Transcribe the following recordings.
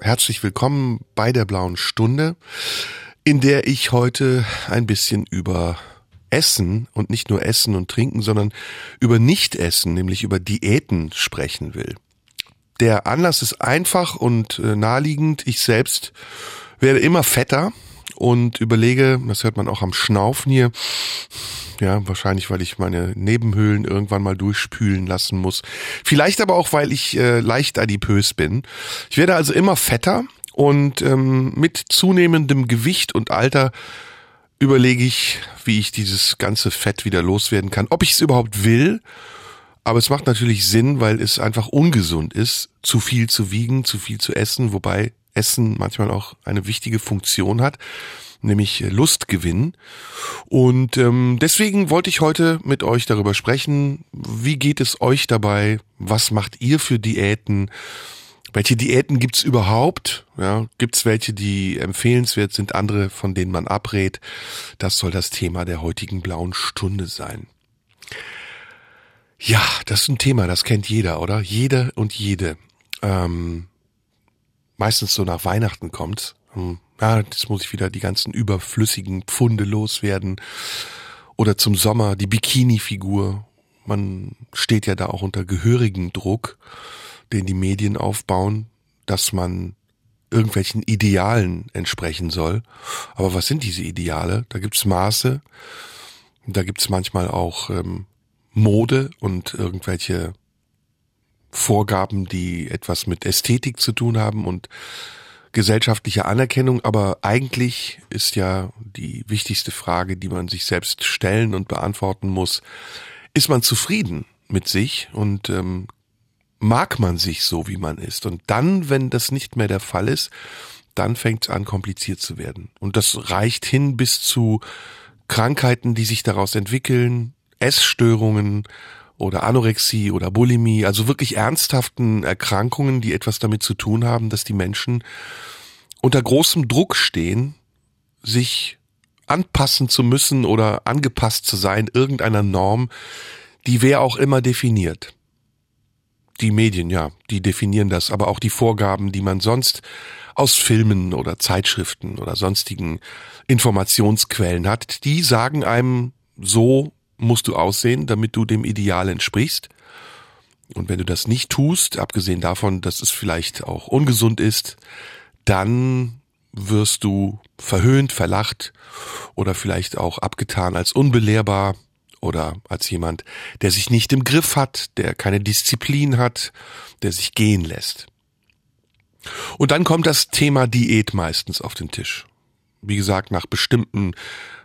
Herzlich willkommen bei der blauen Stunde, in der ich heute ein bisschen über Essen und nicht nur Essen und Trinken, sondern über Nichtessen, nämlich über Diäten sprechen will. Der Anlass ist einfach und äh, naheliegend. Ich selbst werde immer fetter und überlege, das hört man auch am Schnaufen hier, ja, wahrscheinlich, weil ich meine Nebenhöhlen irgendwann mal durchspülen lassen muss. Vielleicht aber auch, weil ich äh, leicht adipös bin. Ich werde also immer fetter und ähm, mit zunehmendem Gewicht und Alter überlege ich, wie ich dieses ganze Fett wieder loswerden kann. Ob ich es überhaupt will, aber es macht natürlich Sinn, weil es einfach ungesund ist, zu viel zu wiegen, zu viel zu essen, wobei Essen manchmal auch eine wichtige Funktion hat, nämlich Lustgewinn. Und ähm, deswegen wollte ich heute mit euch darüber sprechen, wie geht es euch dabei, was macht ihr für Diäten, welche Diäten gibt's überhaupt? Ja, gibt's welche, die empfehlenswert sind, andere, von denen man abrät? Das soll das Thema der heutigen blauen Stunde sein. Ja, das ist ein Thema, das kennt jeder, oder? Jede und jede. Ähm, meistens so nach Weihnachten kommt's. Hm, ja, jetzt muss ich wieder die ganzen überflüssigen Pfunde loswerden. Oder zum Sommer die Bikini-Figur. Man steht ja da auch unter gehörigen Druck, den die Medien aufbauen, dass man irgendwelchen Idealen entsprechen soll. Aber was sind diese Ideale? Da gibt's Maße, da gibt's manchmal auch ähm, Mode und irgendwelche Vorgaben, die etwas mit Ästhetik zu tun haben und gesellschaftliche Anerkennung, aber eigentlich ist ja die wichtigste Frage, die man sich selbst stellen und beantworten muss, ist man zufrieden mit sich und ähm, mag man sich so, wie man ist? Und dann, wenn das nicht mehr der Fall ist, dann fängt es an, kompliziert zu werden. Und das reicht hin bis zu Krankheiten, die sich daraus entwickeln, Essstörungen oder Anorexie oder Bulimie, also wirklich ernsthaften Erkrankungen, die etwas damit zu tun haben, dass die Menschen unter großem Druck stehen, sich anpassen zu müssen oder angepasst zu sein irgendeiner Norm, die wer auch immer definiert. Die Medien, ja, die definieren das, aber auch die Vorgaben, die man sonst aus Filmen oder Zeitschriften oder sonstigen Informationsquellen hat, die sagen einem, so musst du aussehen, damit du dem Ideal entsprichst. Und wenn du das nicht tust, abgesehen davon, dass es vielleicht auch ungesund ist, dann wirst du verhöhnt, verlacht oder vielleicht auch abgetan als unbelehrbar oder als jemand, der sich nicht im Griff hat, der keine Disziplin hat, der sich gehen lässt. Und dann kommt das Thema Diät meistens auf den Tisch. Wie gesagt, nach bestimmten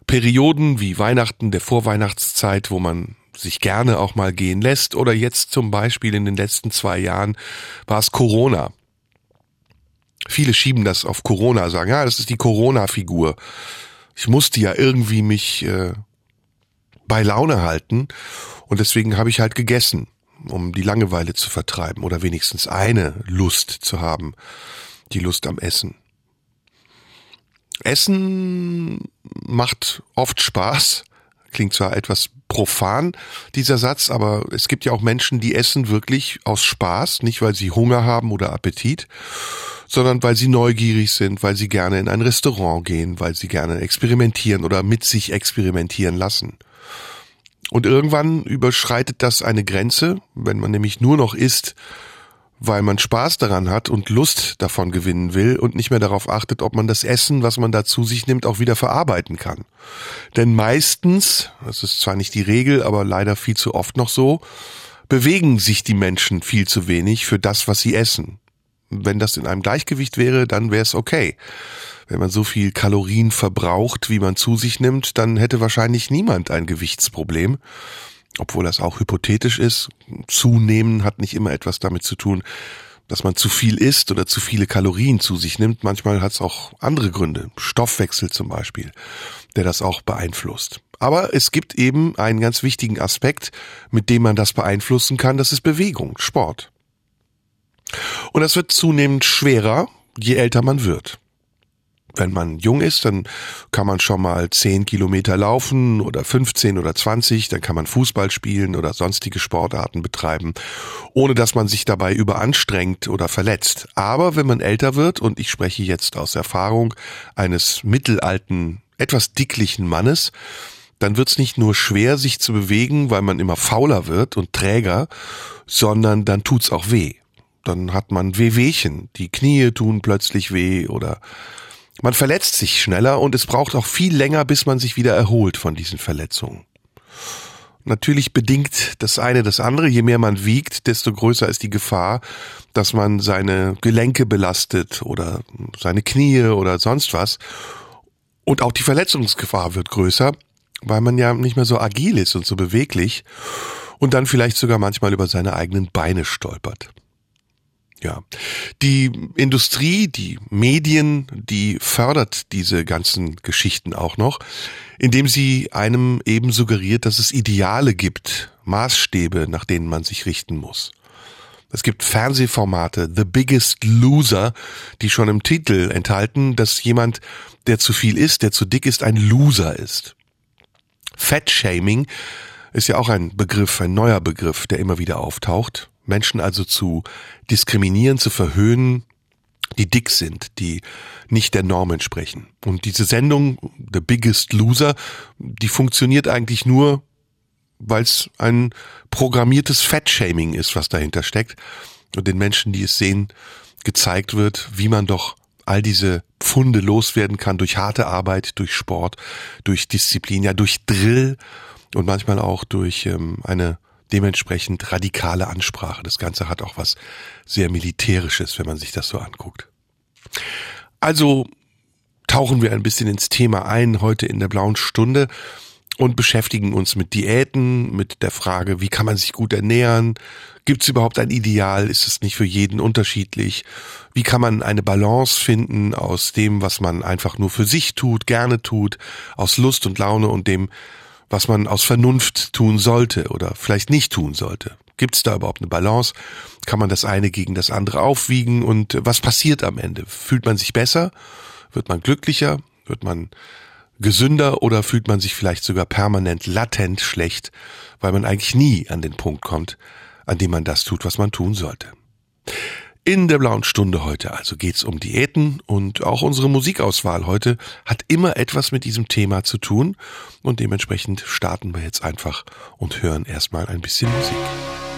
Perioden wie Weihnachten, der Vorweihnachtszeit, wo man sich gerne auch mal gehen lässt, oder jetzt zum Beispiel in den letzten zwei Jahren war es Corona. Viele schieben das auf Corona, sagen, ja, das ist die Corona-Figur. Ich musste ja irgendwie mich äh, bei Laune halten und deswegen habe ich halt gegessen, um die Langeweile zu vertreiben oder wenigstens eine Lust zu haben, die Lust am Essen. Essen macht oft Spaß, klingt zwar etwas profan, dieser Satz, aber es gibt ja auch Menschen, die essen wirklich aus Spaß, nicht weil sie Hunger haben oder Appetit, sondern weil sie neugierig sind, weil sie gerne in ein Restaurant gehen, weil sie gerne experimentieren oder mit sich experimentieren lassen. Und irgendwann überschreitet das eine Grenze, wenn man nämlich nur noch isst, weil man Spaß daran hat und Lust davon gewinnen will und nicht mehr darauf achtet, ob man das Essen, was man da zu sich nimmt, auch wieder verarbeiten kann. Denn meistens, das ist zwar nicht die Regel, aber leider viel zu oft noch so, bewegen sich die Menschen viel zu wenig für das, was sie essen. Wenn das in einem Gleichgewicht wäre, dann wäre es okay. Wenn man so viel Kalorien verbraucht, wie man zu sich nimmt, dann hätte wahrscheinlich niemand ein Gewichtsproblem obwohl das auch hypothetisch ist. Zunehmen hat nicht immer etwas damit zu tun, dass man zu viel isst oder zu viele Kalorien zu sich nimmt. Manchmal hat es auch andere Gründe, Stoffwechsel zum Beispiel, der das auch beeinflusst. Aber es gibt eben einen ganz wichtigen Aspekt, mit dem man das beeinflussen kann, das ist Bewegung, Sport. Und das wird zunehmend schwerer, je älter man wird wenn man jung ist, dann kann man schon mal 10 Kilometer laufen oder 15 oder 20, dann kann man Fußball spielen oder sonstige Sportarten betreiben, ohne dass man sich dabei überanstrengt oder verletzt. Aber wenn man älter wird, und ich spreche jetzt aus Erfahrung eines mittelalten, etwas dicklichen Mannes, dann wird es nicht nur schwer, sich zu bewegen, weil man immer fauler wird und träger, sondern dann tut's auch weh. Dann hat man Wehwehchen, die Knie tun plötzlich weh oder man verletzt sich schneller und es braucht auch viel länger, bis man sich wieder erholt von diesen Verletzungen. Natürlich bedingt das eine das andere. Je mehr man wiegt, desto größer ist die Gefahr, dass man seine Gelenke belastet oder seine Knie oder sonst was. Und auch die Verletzungsgefahr wird größer, weil man ja nicht mehr so agil ist und so beweglich und dann vielleicht sogar manchmal über seine eigenen Beine stolpert. Ja, die Industrie, die Medien, die fördert diese ganzen Geschichten auch noch, indem sie einem eben suggeriert, dass es Ideale gibt, Maßstäbe, nach denen man sich richten muss. Es gibt Fernsehformate, The Biggest Loser, die schon im Titel enthalten, dass jemand, der zu viel ist, der zu dick ist, ein Loser ist. Fat Shaming ist ja auch ein Begriff, ein neuer Begriff, der immer wieder auftaucht. Menschen also zu diskriminieren, zu verhöhnen, die dick sind, die nicht der Norm entsprechen. Und diese Sendung, The Biggest Loser, die funktioniert eigentlich nur, weil es ein programmiertes Fettshaming ist, was dahinter steckt. Und den Menschen, die es sehen, gezeigt wird, wie man doch all diese Pfunde loswerden kann durch harte Arbeit, durch Sport, durch Disziplin, ja durch Drill und manchmal auch durch ähm, eine dementsprechend radikale Ansprache. Das Ganze hat auch was sehr Militärisches, wenn man sich das so anguckt. Also tauchen wir ein bisschen ins Thema ein heute in der blauen Stunde und beschäftigen uns mit Diäten, mit der Frage, wie kann man sich gut ernähren? Gibt es überhaupt ein Ideal? Ist es nicht für jeden unterschiedlich? Wie kann man eine Balance finden aus dem, was man einfach nur für sich tut, gerne tut, aus Lust und Laune und dem, was man aus Vernunft tun sollte oder vielleicht nicht tun sollte. Gibt es da überhaupt eine Balance? Kann man das eine gegen das andere aufwiegen? Und was passiert am Ende? Fühlt man sich besser? Wird man glücklicher? Wird man gesünder oder fühlt man sich vielleicht sogar permanent latent schlecht, weil man eigentlich nie an den Punkt kommt, an dem man das tut, was man tun sollte? In der blauen Stunde heute also geht's um Diäten und auch unsere Musikauswahl heute hat immer etwas mit diesem Thema zu tun und dementsprechend starten wir jetzt einfach und hören erstmal ein bisschen Musik.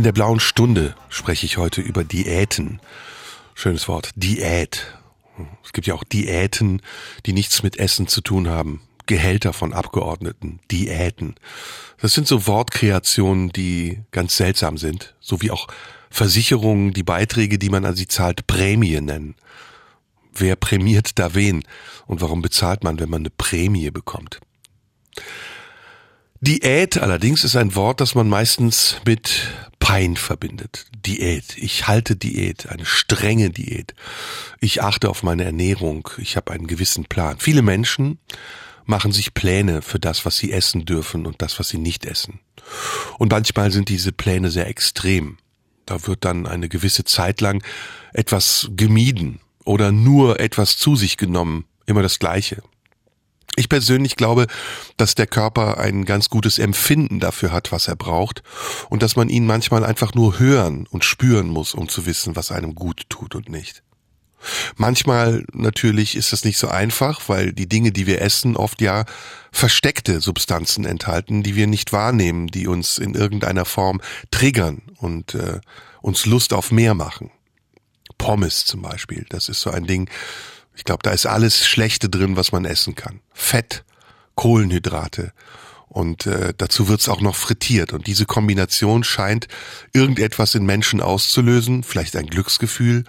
In der blauen Stunde spreche ich heute über Diäten. Schönes Wort, Diät. Es gibt ja auch Diäten, die nichts mit Essen zu tun haben. Gehälter von Abgeordneten, Diäten. Das sind so Wortkreationen, die ganz seltsam sind, so wie auch Versicherungen, die Beiträge, die man an sie zahlt, Prämie nennen. Wer prämiert da wen und warum bezahlt man, wenn man eine Prämie bekommt? Diät allerdings ist ein Wort, das man meistens mit Pein verbindet. Diät. Ich halte Diät, eine strenge Diät. Ich achte auf meine Ernährung. Ich habe einen gewissen Plan. Viele Menschen machen sich Pläne für das, was sie essen dürfen und das, was sie nicht essen. Und manchmal sind diese Pläne sehr extrem. Da wird dann eine gewisse Zeit lang etwas gemieden oder nur etwas zu sich genommen. Immer das Gleiche. Ich persönlich glaube, dass der Körper ein ganz gutes Empfinden dafür hat, was er braucht und dass man ihn manchmal einfach nur hören und spüren muss, um zu wissen, was einem gut tut und nicht. Manchmal natürlich ist das nicht so einfach, weil die Dinge, die wir essen, oft ja versteckte Substanzen enthalten, die wir nicht wahrnehmen, die uns in irgendeiner Form triggern und äh, uns Lust auf mehr machen. Pommes zum Beispiel, das ist so ein Ding, ich glaube, da ist alles Schlechte drin, was man essen kann. Fett, Kohlenhydrate Und äh, dazu wird's auch noch frittiert. Und diese Kombination scheint irgendetwas in Menschen auszulösen, vielleicht ein Glücksgefühl,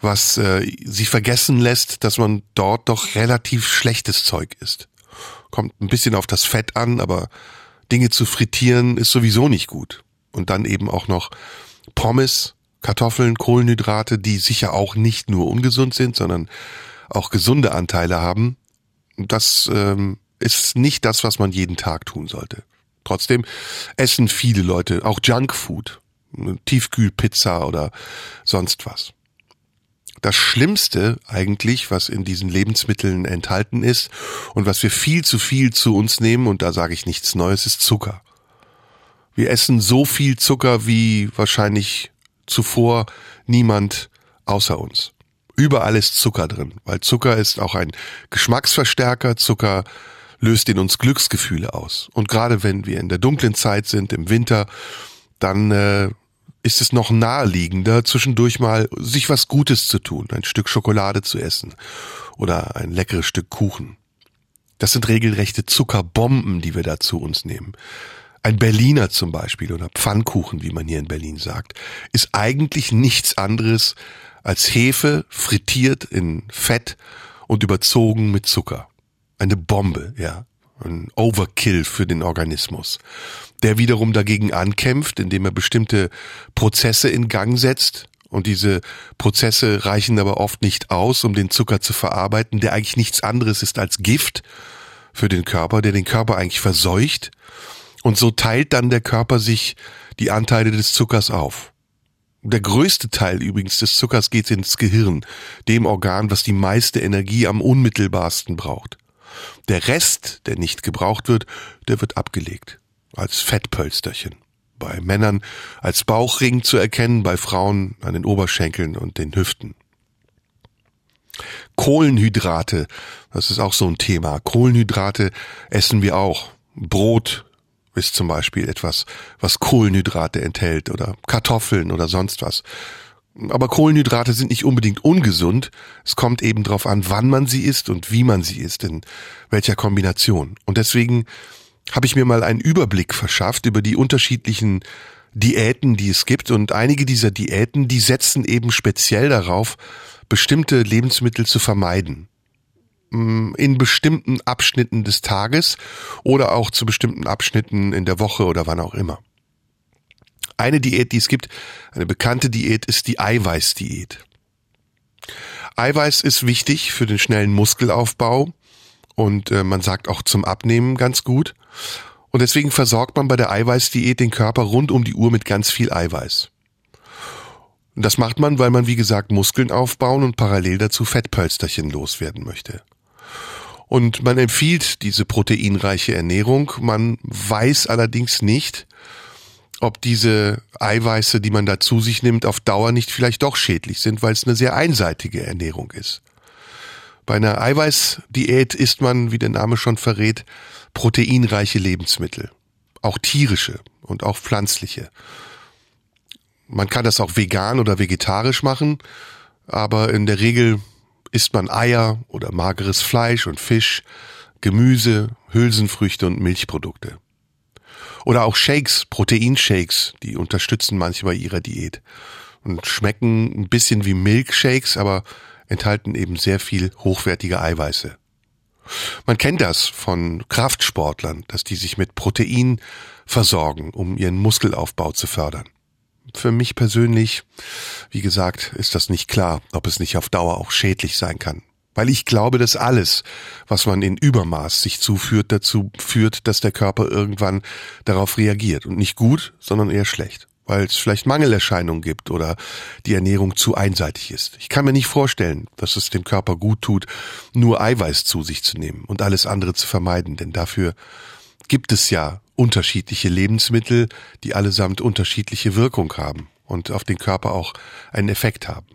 was äh, sie vergessen lässt, dass man dort doch relativ schlechtes Zeug isst. Kommt ein bisschen auf das Fett an, aber Dinge zu frittieren ist sowieso nicht gut. Und dann eben auch noch Pommes, Kartoffeln, Kohlenhydrate, die sicher auch nicht nur ungesund sind, sondern auch gesunde Anteile haben. Das ähm, ist nicht das, was man jeden Tag tun sollte. Trotzdem essen viele Leute auch Junkfood, Tiefkühlpizza oder sonst was. Das Schlimmste eigentlich, was in diesen Lebensmitteln enthalten ist und was wir viel zu viel zu uns nehmen, und da sage ich nichts Neues, ist Zucker. Wir essen so viel Zucker wie wahrscheinlich zuvor niemand außer uns. Überall ist Zucker drin, weil Zucker ist auch ein Geschmacksverstärker. Zucker löst in uns Glücksgefühle aus. Und gerade wenn wir in der dunklen Zeit sind, im Winter, dann äh, ist es noch naheliegender, zwischendurch mal sich was Gutes zu tun, ein Stück Schokolade zu essen oder ein leckeres Stück Kuchen. Das sind regelrechte Zuckerbomben, die wir da zu uns nehmen. Ein Berliner zum Beispiel oder Pfannkuchen, wie man hier in Berlin sagt, ist eigentlich nichts anderes als Hefe frittiert in Fett und überzogen mit Zucker eine Bombe, ja, ein Overkill für den Organismus, der wiederum dagegen ankämpft, indem er bestimmte Prozesse in Gang setzt. Und diese Prozesse reichen aber oft nicht aus, um den Zucker zu verarbeiten, der eigentlich nichts anderes ist als Gift für den Körper, der den Körper eigentlich verseucht. Und so teilt dann der Körper sich die Anteile des Zuckers auf. Der größte Teil übrigens des Zuckers geht ins Gehirn, dem Organ, was die meiste Energie am unmittelbarsten braucht. Der Rest, der nicht gebraucht wird, der wird abgelegt. Als Fettpölsterchen. Bei Männern als Bauchring zu erkennen, bei Frauen an den Oberschenkeln und den Hüften. Kohlenhydrate, das ist auch so ein Thema. Kohlenhydrate essen wir auch. Brot ist zum Beispiel etwas, was Kohlenhydrate enthält oder Kartoffeln oder sonst was. Aber Kohlenhydrate sind nicht unbedingt ungesund. Es kommt eben darauf an, wann man sie isst und wie man sie isst, in welcher Kombination. Und deswegen habe ich mir mal einen Überblick verschafft über die unterschiedlichen Diäten, die es gibt. Und einige dieser Diäten, die setzen eben speziell darauf, bestimmte Lebensmittel zu vermeiden. In bestimmten Abschnitten des Tages oder auch zu bestimmten Abschnitten in der Woche oder wann auch immer. Eine Diät, die es gibt, eine bekannte Diät, ist die Eiweißdiät. Eiweiß ist wichtig für den schnellen Muskelaufbau und äh, man sagt auch zum Abnehmen ganz gut. Und deswegen versorgt man bei der Eiweißdiät den Körper rund um die Uhr mit ganz viel Eiweiß. Und das macht man, weil man, wie gesagt, Muskeln aufbauen und parallel dazu Fettpölsterchen loswerden möchte. Und man empfiehlt diese proteinreiche Ernährung. Man weiß allerdings nicht, ob diese Eiweiße, die man da zu sich nimmt, auf Dauer nicht vielleicht doch schädlich sind, weil es eine sehr einseitige Ernährung ist. Bei einer Eiweißdiät isst man, wie der Name schon verrät, proteinreiche Lebensmittel. Auch tierische und auch pflanzliche. Man kann das auch vegan oder vegetarisch machen, aber in der Regel isst man Eier oder mageres Fleisch und Fisch, Gemüse, Hülsenfrüchte und Milchprodukte. Oder auch Shakes, Proteinshakes, die unterstützen manchmal ihre Diät und schmecken ein bisschen wie Milkshakes, aber enthalten eben sehr viel hochwertige Eiweiße. Man kennt das von Kraftsportlern, dass die sich mit Protein versorgen, um ihren Muskelaufbau zu fördern. Für mich persönlich, wie gesagt, ist das nicht klar, ob es nicht auf Dauer auch schädlich sein kann. Weil ich glaube, dass alles, was man in Übermaß sich zuführt, dazu führt, dass der Körper irgendwann darauf reagiert. Und nicht gut, sondern eher schlecht. Weil es vielleicht Mangelerscheinungen gibt oder die Ernährung zu einseitig ist. Ich kann mir nicht vorstellen, dass es dem Körper gut tut, nur Eiweiß zu sich zu nehmen und alles andere zu vermeiden. Denn dafür gibt es ja unterschiedliche Lebensmittel, die allesamt unterschiedliche Wirkung haben und auf den Körper auch einen Effekt haben.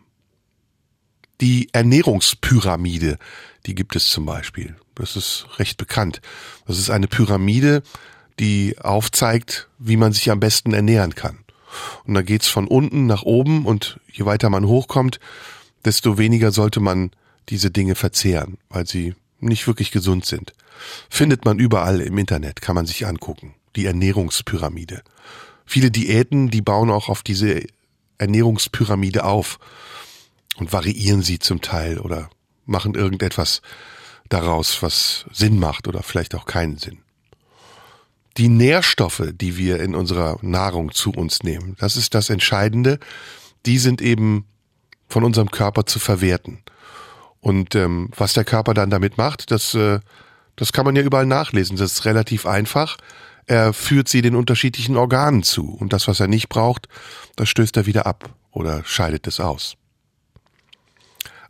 Die Ernährungspyramide, die gibt es zum Beispiel. Das ist recht bekannt. Das ist eine Pyramide, die aufzeigt, wie man sich am besten ernähren kann. Und da geht's von unten nach oben und je weiter man hochkommt, desto weniger sollte man diese Dinge verzehren, weil sie nicht wirklich gesund sind. Findet man überall im Internet, kann man sich angucken. Die Ernährungspyramide. Viele Diäten, die bauen auch auf diese Ernährungspyramide auf und variieren sie zum Teil oder machen irgendetwas daraus, was Sinn macht oder vielleicht auch keinen Sinn. Die Nährstoffe, die wir in unserer Nahrung zu uns nehmen, das ist das Entscheidende, die sind eben von unserem Körper zu verwerten. Und ähm, was der Körper dann damit macht, das, äh, das kann man ja überall nachlesen. Das ist relativ einfach. Er führt sie den unterschiedlichen Organen zu. Und das, was er nicht braucht, das stößt er wieder ab oder scheidet es aus.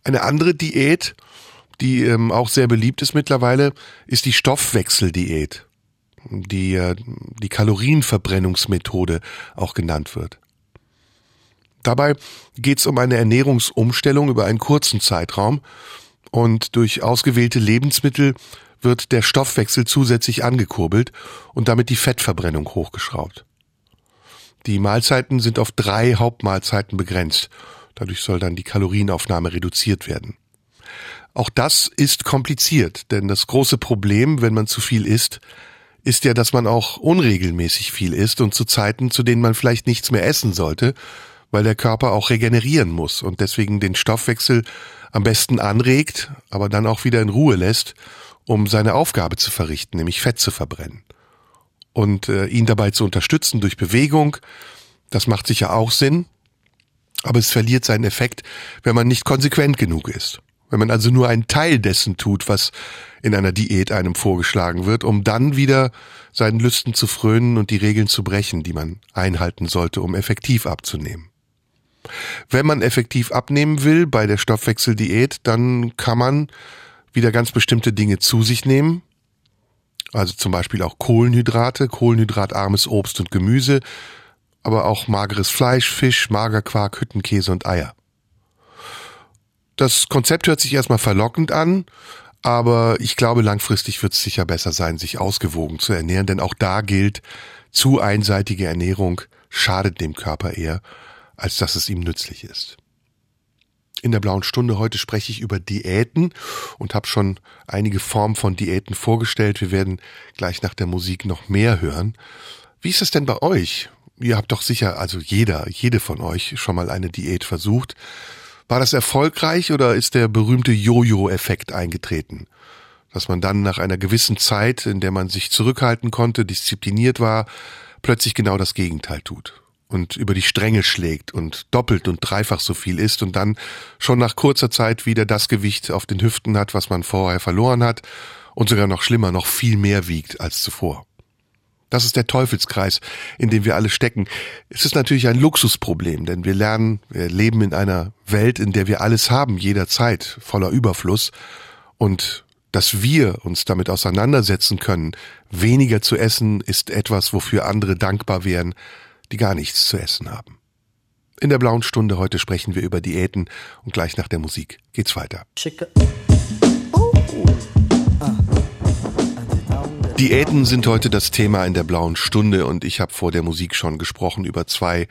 Eine andere Diät, die ähm, auch sehr beliebt ist mittlerweile, ist die Stoffwechseldiät, die äh, die Kalorienverbrennungsmethode auch genannt wird. Dabei geht es um eine Ernährungsumstellung über einen kurzen Zeitraum und durch ausgewählte Lebensmittel wird der Stoffwechsel zusätzlich angekurbelt und damit die Fettverbrennung hochgeschraubt. Die Mahlzeiten sind auf drei Hauptmahlzeiten begrenzt. Dadurch soll dann die Kalorienaufnahme reduziert werden. Auch das ist kompliziert, denn das große Problem, wenn man zu viel isst, ist ja, dass man auch unregelmäßig viel isst und zu Zeiten, zu denen man vielleicht nichts mehr essen sollte, weil der Körper auch regenerieren muss und deswegen den Stoffwechsel am besten anregt, aber dann auch wieder in Ruhe lässt, um seine Aufgabe zu verrichten, nämlich Fett zu verbrennen. Und äh, ihn dabei zu unterstützen durch Bewegung, das macht sicher auch Sinn, aber es verliert seinen Effekt, wenn man nicht konsequent genug ist. Wenn man also nur einen Teil dessen tut, was in einer Diät einem vorgeschlagen wird, um dann wieder seinen Lüsten zu frönen und die Regeln zu brechen, die man einhalten sollte, um effektiv abzunehmen. Wenn man effektiv abnehmen will bei der Stoffwechseldiät, dann kann man wieder ganz bestimmte Dinge zu sich nehmen. Also zum Beispiel auch Kohlenhydrate, kohlenhydratarmes Obst und Gemüse, aber auch mageres Fleisch, Fisch, Magerquark, Hüttenkäse und Eier. Das Konzept hört sich erstmal verlockend an, aber ich glaube, langfristig wird es sicher besser sein, sich ausgewogen zu ernähren, denn auch da gilt, zu einseitige Ernährung schadet dem Körper eher als dass es ihm nützlich ist. In der blauen Stunde heute spreche ich über Diäten und habe schon einige Formen von Diäten vorgestellt. Wir werden gleich nach der Musik noch mehr hören. Wie ist es denn bei euch? Ihr habt doch sicher, also jeder, jede von euch schon mal eine Diät versucht. War das erfolgreich oder ist der berühmte Jojo-Effekt eingetreten? Dass man dann nach einer gewissen Zeit, in der man sich zurückhalten konnte, diszipliniert war, plötzlich genau das Gegenteil tut und über die Stränge schlägt und doppelt und dreifach so viel isst und dann schon nach kurzer Zeit wieder das Gewicht auf den Hüften hat, was man vorher verloren hat und sogar noch schlimmer, noch viel mehr wiegt als zuvor. Das ist der Teufelskreis, in dem wir alle stecken. Es ist natürlich ein Luxusproblem, denn wir lernen, wir leben in einer Welt, in der wir alles haben, jederzeit, voller Überfluss. Und dass wir uns damit auseinandersetzen können, weniger zu essen, ist etwas, wofür andere dankbar wären, die gar nichts zu essen haben. In der blauen Stunde heute sprechen wir über Diäten und gleich nach der Musik geht's weiter. Diäten sind heute das Thema in der blauen Stunde und ich habe vor der Musik schon gesprochen über zwei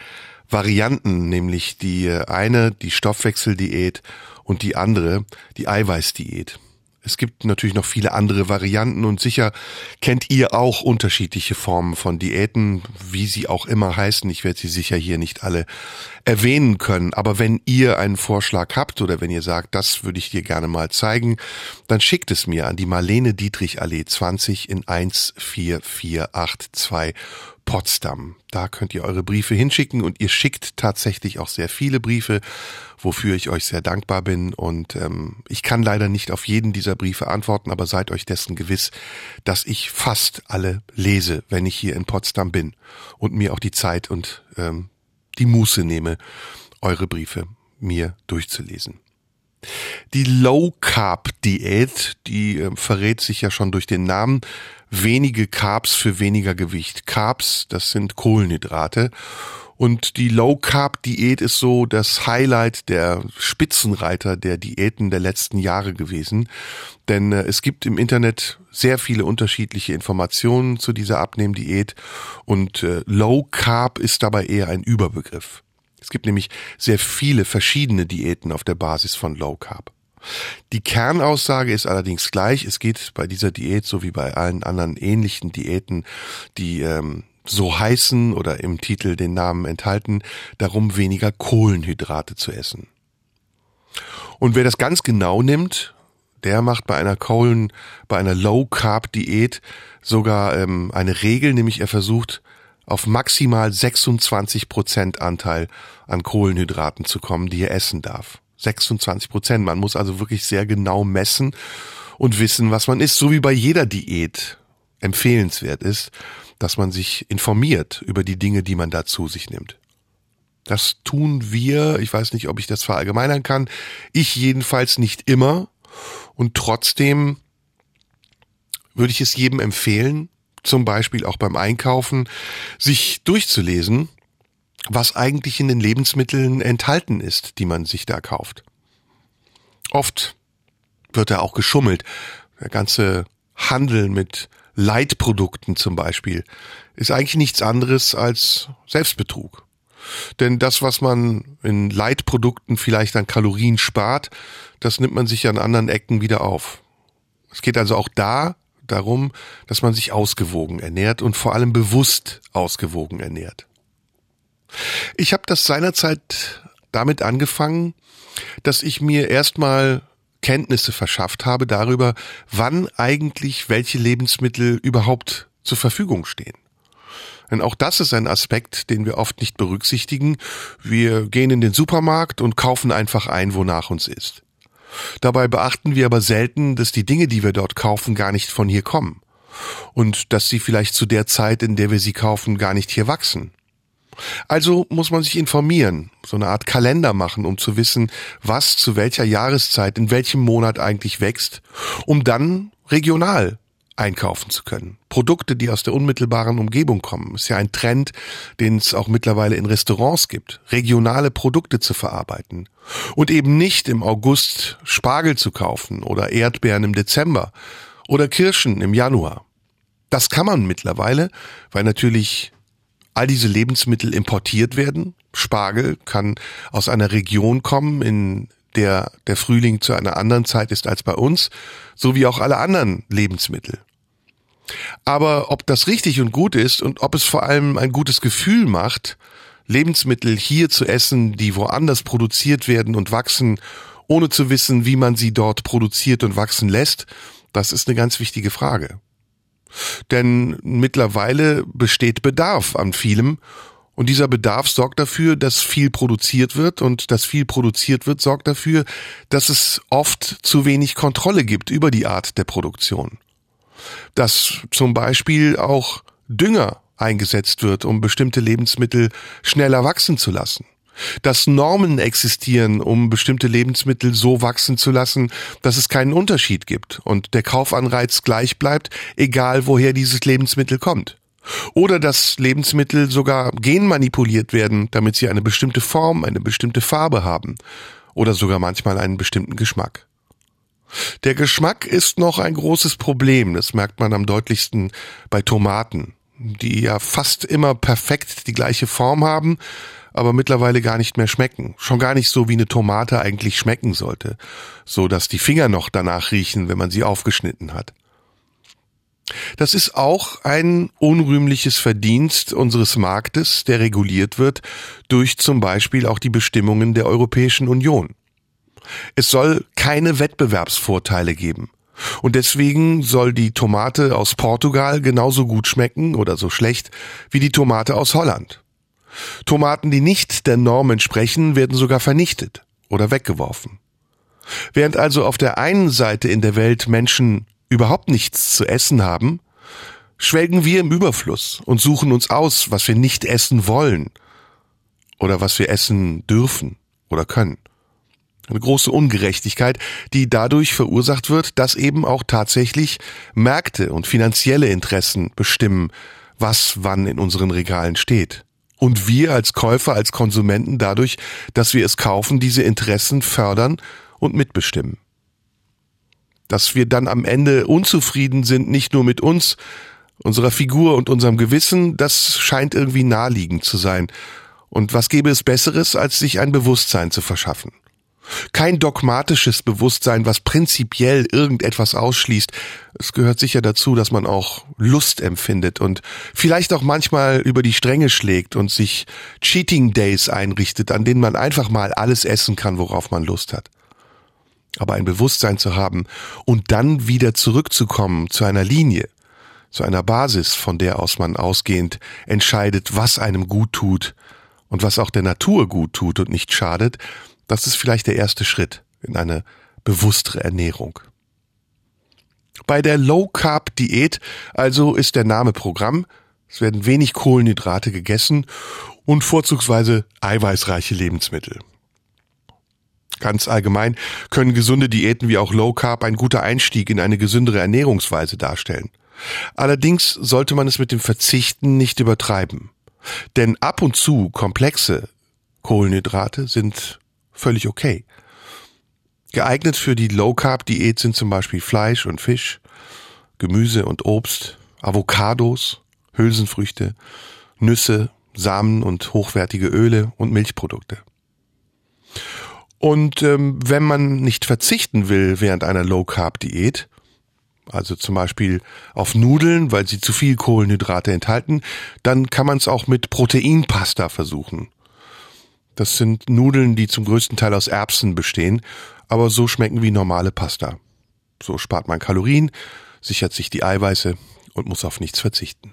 Varianten, nämlich die eine, die Stoffwechseldiät und die andere, die Eiweißdiät. Es gibt natürlich noch viele andere Varianten und sicher kennt ihr auch unterschiedliche Formen von Diäten, wie sie auch immer heißen. Ich werde sie sicher hier nicht alle erwähnen können. Aber wenn ihr einen Vorschlag habt oder wenn ihr sagt, das würde ich dir gerne mal zeigen, dann schickt es mir an die Marlene Dietrich Allee 20 in 14482 Potsdam. Da könnt ihr eure Briefe hinschicken und ihr schickt tatsächlich auch sehr viele Briefe, wofür ich euch sehr dankbar bin. Und ähm, ich kann leider nicht auf jeden dieser Briefe antworten, aber seid euch dessen gewiss, dass ich fast alle lese, wenn ich hier in Potsdam bin und mir auch die Zeit und ähm, die Muße nehme, eure Briefe mir durchzulesen. Die Low Carb Diät, die äh, verrät sich ja schon durch den Namen, wenige Carbs für weniger Gewicht. Carbs, das sind Kohlenhydrate. Und die Low Carb Diät ist so das Highlight der Spitzenreiter der Diäten der letzten Jahre gewesen. Denn äh, es gibt im Internet sehr viele unterschiedliche Informationen zu dieser Abnehmdiät und äh, Low Carb ist dabei eher ein Überbegriff. Es gibt nämlich sehr viele verschiedene Diäten auf der Basis von Low Carb. Die Kernaussage ist allerdings gleich. Es geht bei dieser Diät, so wie bei allen anderen ähnlichen Diäten, die ähm, so heißen oder im Titel den Namen enthalten, darum weniger Kohlenhydrate zu essen. Und wer das ganz genau nimmt, der macht bei einer Kohlen, bei einer Low Carb Diät sogar ähm, eine Regel, nämlich er versucht auf maximal 26 Prozent Anteil an Kohlenhydraten zu kommen, die er essen darf. 26 Prozent. Man muss also wirklich sehr genau messen und wissen, was man isst, so wie bei jeder Diät empfehlenswert ist, dass man sich informiert über die Dinge, die man da zu sich nimmt. Das tun wir, ich weiß nicht, ob ich das verallgemeinern kann, ich jedenfalls nicht immer und trotzdem würde ich es jedem empfehlen, zum Beispiel auch beim Einkaufen, sich durchzulesen, was eigentlich in den Lebensmitteln enthalten ist, die man sich da kauft. Oft wird da auch geschummelt. Der ganze Handel mit Leitprodukten zum Beispiel ist eigentlich nichts anderes als Selbstbetrug. Denn das, was man in Leitprodukten vielleicht an Kalorien spart, das nimmt man sich an anderen Ecken wieder auf. Es geht also auch da darum, dass man sich ausgewogen ernährt und vor allem bewusst ausgewogen ernährt. Ich habe das seinerzeit damit angefangen, dass ich mir erstmal Kenntnisse verschafft habe darüber, wann eigentlich welche Lebensmittel überhaupt zur Verfügung stehen. Denn auch das ist ein Aspekt, den wir oft nicht berücksichtigen. Wir gehen in den Supermarkt und kaufen einfach ein, wonach uns ist. Dabei beachten wir aber selten, dass die Dinge, die wir dort kaufen, gar nicht von hier kommen. Und dass sie vielleicht zu der Zeit, in der wir sie kaufen, gar nicht hier wachsen. Also muss man sich informieren, so eine Art Kalender machen, um zu wissen, was zu welcher Jahreszeit, in welchem Monat eigentlich wächst, um dann regional einkaufen zu können. Produkte, die aus der unmittelbaren Umgebung kommen. Ist ja ein Trend, den es auch mittlerweile in Restaurants gibt. Regionale Produkte zu verarbeiten. Und eben nicht im August Spargel zu kaufen oder Erdbeeren im Dezember oder Kirschen im Januar. Das kann man mittlerweile, weil natürlich all diese Lebensmittel importiert werden. Spargel kann aus einer Region kommen, in der der Frühling zu einer anderen Zeit ist als bei uns, so wie auch alle anderen Lebensmittel. Aber ob das richtig und gut ist und ob es vor allem ein gutes Gefühl macht, Lebensmittel hier zu essen, die woanders produziert werden und wachsen, ohne zu wissen, wie man sie dort produziert und wachsen lässt, das ist eine ganz wichtige Frage. Denn mittlerweile besteht Bedarf an vielem. Und dieser Bedarf sorgt dafür, dass viel produziert wird. Und dass viel produziert wird, sorgt dafür, dass es oft zu wenig Kontrolle gibt über die Art der Produktion. Dass zum Beispiel auch Dünger eingesetzt wird, um bestimmte Lebensmittel schneller wachsen zu lassen dass Normen existieren, um bestimmte Lebensmittel so wachsen zu lassen, dass es keinen Unterschied gibt und der Kaufanreiz gleich bleibt, egal woher dieses Lebensmittel kommt. Oder dass Lebensmittel sogar genmanipuliert werden, damit sie eine bestimmte Form, eine bestimmte Farbe haben oder sogar manchmal einen bestimmten Geschmack. Der Geschmack ist noch ein großes Problem, das merkt man am deutlichsten bei Tomaten, die ja fast immer perfekt die gleiche Form haben, aber mittlerweile gar nicht mehr schmecken. Schon gar nicht so, wie eine Tomate eigentlich schmecken sollte, so dass die Finger noch danach riechen, wenn man sie aufgeschnitten hat. Das ist auch ein unrühmliches Verdienst unseres Marktes, der reguliert wird durch zum Beispiel auch die Bestimmungen der Europäischen Union. Es soll keine Wettbewerbsvorteile geben. Und deswegen soll die Tomate aus Portugal genauso gut schmecken oder so schlecht wie die Tomate aus Holland. Tomaten, die nicht der Norm entsprechen, werden sogar vernichtet oder weggeworfen. Während also auf der einen Seite in der Welt Menschen überhaupt nichts zu essen haben, schwelgen wir im Überfluss und suchen uns aus, was wir nicht essen wollen oder was wir essen dürfen oder können. Eine große Ungerechtigkeit, die dadurch verursacht wird, dass eben auch tatsächlich Märkte und finanzielle Interessen bestimmen, was wann in unseren Regalen steht und wir als Käufer, als Konsumenten dadurch, dass wir es kaufen, diese Interessen fördern und mitbestimmen. Dass wir dann am Ende unzufrieden sind, nicht nur mit uns, unserer Figur und unserem Gewissen, das scheint irgendwie naheliegend zu sein. Und was gäbe es Besseres, als sich ein Bewusstsein zu verschaffen? Kein dogmatisches Bewusstsein, was prinzipiell irgendetwas ausschließt. Es gehört sicher dazu, dass man auch Lust empfindet und vielleicht auch manchmal über die Stränge schlägt und sich Cheating Days einrichtet, an denen man einfach mal alles essen kann, worauf man Lust hat. Aber ein Bewusstsein zu haben und dann wieder zurückzukommen zu einer Linie, zu einer Basis, von der aus man ausgehend entscheidet, was einem gut tut und was auch der Natur gut tut und nicht schadet, das ist vielleicht der erste Schritt in eine bewusstere Ernährung. Bei der Low Carb Diät also ist der Name Programm. Es werden wenig Kohlenhydrate gegessen und vorzugsweise eiweißreiche Lebensmittel. Ganz allgemein können gesunde Diäten wie auch Low Carb ein guter Einstieg in eine gesündere Ernährungsweise darstellen. Allerdings sollte man es mit dem Verzichten nicht übertreiben. Denn ab und zu komplexe Kohlenhydrate sind völlig okay. Geeignet für die Low-Carb-Diät sind zum Beispiel Fleisch und Fisch, Gemüse und Obst, Avocados, Hülsenfrüchte, Nüsse, Samen und hochwertige Öle und Milchprodukte. Und ähm, wenn man nicht verzichten will während einer Low-Carb-Diät, also zum Beispiel auf Nudeln, weil sie zu viel Kohlenhydrate enthalten, dann kann man es auch mit Proteinpasta versuchen. Das sind Nudeln, die zum größten Teil aus Erbsen bestehen, aber so schmecken wie normale Pasta. So spart man Kalorien, sichert sich die Eiweiße und muss auf nichts verzichten.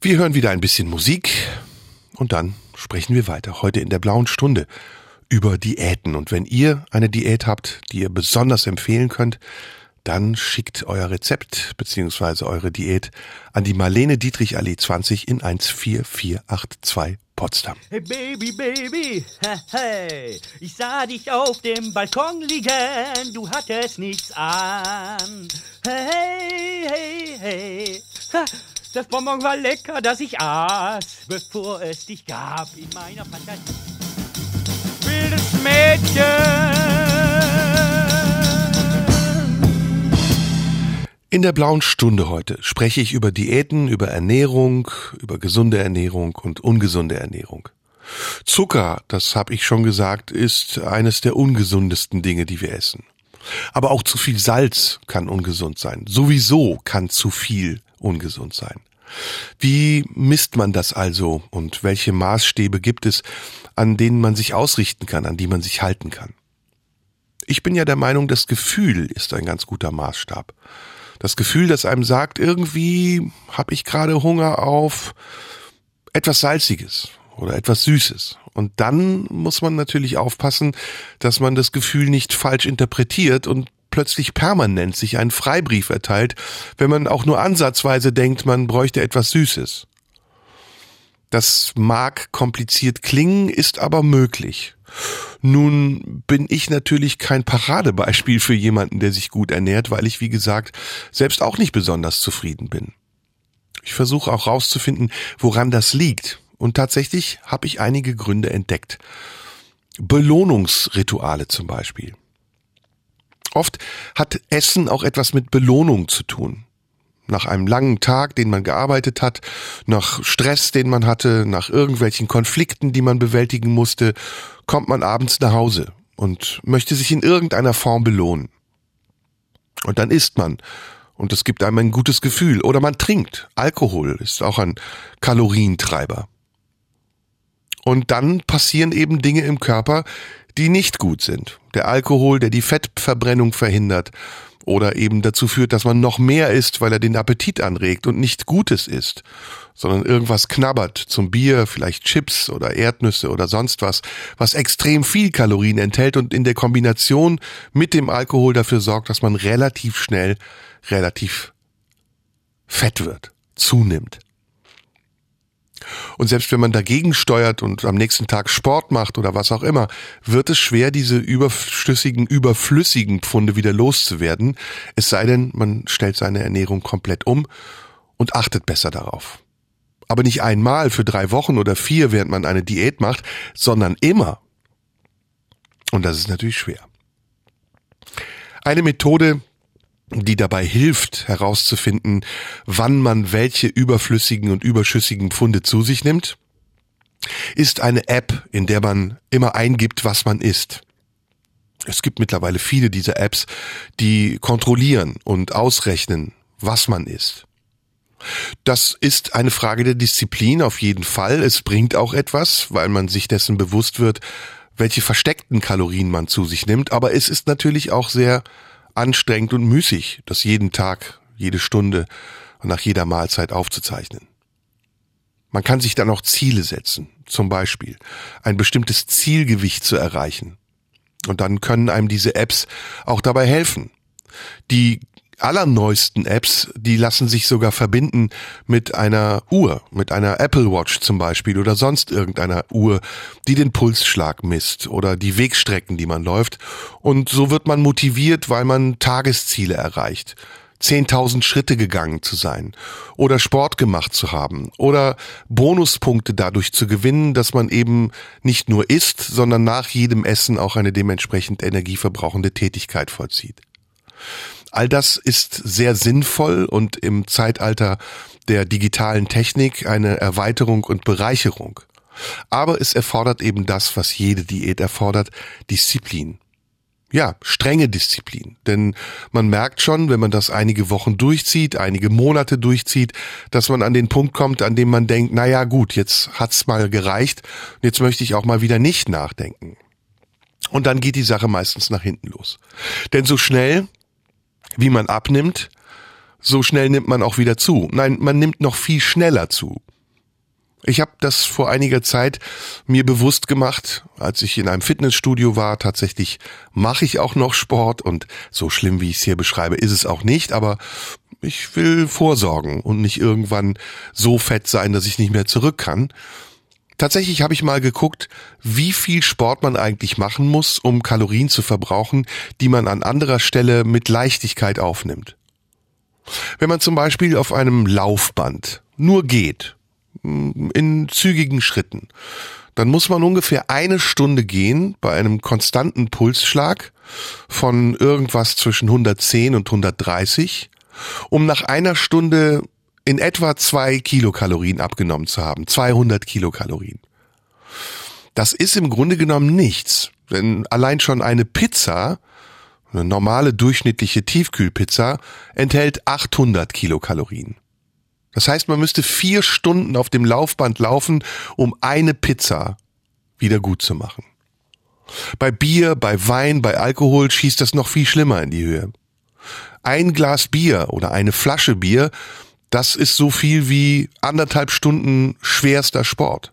Wir hören wieder ein bisschen Musik und dann sprechen wir weiter. Heute in der blauen Stunde über Diäten. Und wenn ihr eine Diät habt, die ihr besonders empfehlen könnt, dann schickt euer Rezept beziehungsweise eure Diät an die Marlene Dietrich Allee 20 in 14482 Potsdam. Hey Baby, Baby, hey, ich sah dich auf dem Balkon liegen, du hattest nichts an. Hey, hey, hey, das Bonbon war lecker, das ich aß, bevor es dich gab in meiner Fantasie. Wildes Mädchen. In der blauen Stunde heute spreche ich über Diäten, über Ernährung, über gesunde Ernährung und ungesunde Ernährung. Zucker, das habe ich schon gesagt, ist eines der ungesundesten Dinge, die wir essen. Aber auch zu viel Salz kann ungesund sein. Sowieso kann zu viel ungesund sein. Wie misst man das also und welche Maßstäbe gibt es, an denen man sich ausrichten kann, an die man sich halten kann? Ich bin ja der Meinung, das Gefühl ist ein ganz guter Maßstab. Das Gefühl, das einem sagt, irgendwie habe ich gerade Hunger auf etwas Salziges oder etwas Süßes. Und dann muss man natürlich aufpassen, dass man das Gefühl nicht falsch interpretiert und plötzlich permanent sich einen Freibrief erteilt, wenn man auch nur ansatzweise denkt, man bräuchte etwas Süßes. Das mag kompliziert klingen, ist aber möglich. Nun bin ich natürlich kein Paradebeispiel für jemanden, der sich gut ernährt, weil ich, wie gesagt, selbst auch nicht besonders zufrieden bin. Ich versuche auch rauszufinden, woran das liegt. Und tatsächlich habe ich einige Gründe entdeckt. Belohnungsrituale zum Beispiel. Oft hat Essen auch etwas mit Belohnung zu tun. Nach einem langen Tag, den man gearbeitet hat, nach Stress, den man hatte, nach irgendwelchen Konflikten, die man bewältigen musste, kommt man abends nach Hause und möchte sich in irgendeiner Form belohnen. Und dann isst man und es gibt einem ein gutes Gefühl. Oder man trinkt. Alkohol ist auch ein Kalorientreiber. Und dann passieren eben Dinge im Körper, die nicht gut sind. Der Alkohol, der die Fettverbrennung verhindert oder eben dazu führt, dass man noch mehr isst, weil er den Appetit anregt und nicht Gutes isst, sondern irgendwas knabbert zum Bier, vielleicht Chips oder Erdnüsse oder sonst was, was extrem viel Kalorien enthält und in der Kombination mit dem Alkohol dafür sorgt, dass man relativ schnell relativ fett wird, zunimmt. Und selbst wenn man dagegen steuert und am nächsten Tag Sport macht oder was auch immer, wird es schwer, diese überschüssigen, überflüssigen Pfunde wieder loszuwerden. Es sei denn, man stellt seine Ernährung komplett um und achtet besser darauf. Aber nicht einmal für drei Wochen oder vier, während man eine Diät macht, sondern immer. Und das ist natürlich schwer. Eine Methode, die dabei hilft herauszufinden, wann man welche überflüssigen und überschüssigen Pfunde zu sich nimmt, ist eine App, in der man immer eingibt, was man isst. Es gibt mittlerweile viele dieser Apps, die kontrollieren und ausrechnen, was man isst. Das ist eine Frage der Disziplin auf jeden Fall. Es bringt auch etwas, weil man sich dessen bewusst wird, welche versteckten Kalorien man zu sich nimmt. Aber es ist natürlich auch sehr anstrengend und müßig, das jeden Tag, jede Stunde und nach jeder Mahlzeit aufzuzeichnen. Man kann sich dann auch Ziele setzen, zum Beispiel ein bestimmtes Zielgewicht zu erreichen. Und dann können einem diese Apps auch dabei helfen. Die allerneuesten Apps, die lassen sich sogar verbinden mit einer Uhr, mit einer Apple Watch zum Beispiel oder sonst irgendeiner Uhr, die den Pulsschlag misst oder die Wegstrecken, die man läuft. Und so wird man motiviert, weil man Tagesziele erreicht. 10.000 Schritte gegangen zu sein oder Sport gemacht zu haben oder Bonuspunkte dadurch zu gewinnen, dass man eben nicht nur isst, sondern nach jedem Essen auch eine dementsprechend energieverbrauchende Tätigkeit vollzieht. All das ist sehr sinnvoll und im Zeitalter der digitalen Technik eine Erweiterung und Bereicherung. Aber es erfordert eben das, was jede Diät erfordert, Disziplin. Ja, strenge Disziplin. Denn man merkt schon, wenn man das einige Wochen durchzieht, einige Monate durchzieht, dass man an den Punkt kommt, an dem man denkt, na ja, gut, jetzt hat's mal gereicht, jetzt möchte ich auch mal wieder nicht nachdenken. Und dann geht die Sache meistens nach hinten los. Denn so schnell, wie man abnimmt, so schnell nimmt man auch wieder zu. Nein, man nimmt noch viel schneller zu. Ich habe das vor einiger Zeit mir bewusst gemacht, als ich in einem Fitnessstudio war. Tatsächlich mache ich auch noch Sport und so schlimm, wie ich es hier beschreibe, ist es auch nicht, aber ich will vorsorgen und nicht irgendwann so fett sein, dass ich nicht mehr zurück kann. Tatsächlich habe ich mal geguckt, wie viel Sport man eigentlich machen muss, um Kalorien zu verbrauchen, die man an anderer Stelle mit Leichtigkeit aufnimmt. Wenn man zum Beispiel auf einem Laufband nur geht, in zügigen Schritten, dann muss man ungefähr eine Stunde gehen bei einem konstanten Pulsschlag von irgendwas zwischen 110 und 130, um nach einer Stunde in etwa zwei Kilokalorien abgenommen zu haben. 200 Kilokalorien. Das ist im Grunde genommen nichts, denn allein schon eine Pizza, eine normale durchschnittliche Tiefkühlpizza, enthält 800 Kilokalorien. Das heißt, man müsste vier Stunden auf dem Laufband laufen, um eine Pizza wieder gut zu machen. Bei Bier, bei Wein, bei Alkohol schießt das noch viel schlimmer in die Höhe. Ein Glas Bier oder eine Flasche Bier das ist so viel wie anderthalb Stunden schwerster Sport.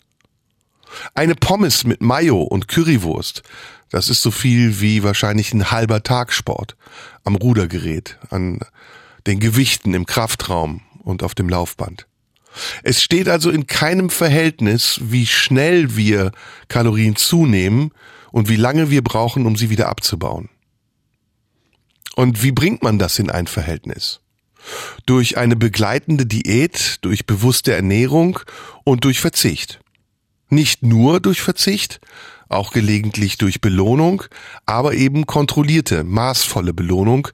Eine Pommes mit Mayo und Currywurst, das ist so viel wie wahrscheinlich ein halber Tag Sport am Rudergerät, an den Gewichten im Kraftraum und auf dem Laufband. Es steht also in keinem Verhältnis, wie schnell wir Kalorien zunehmen und wie lange wir brauchen, um sie wieder abzubauen. Und wie bringt man das in ein Verhältnis? Durch eine begleitende Diät, durch bewusste Ernährung und durch Verzicht. Nicht nur durch Verzicht, auch gelegentlich durch Belohnung, aber eben kontrollierte, maßvolle Belohnung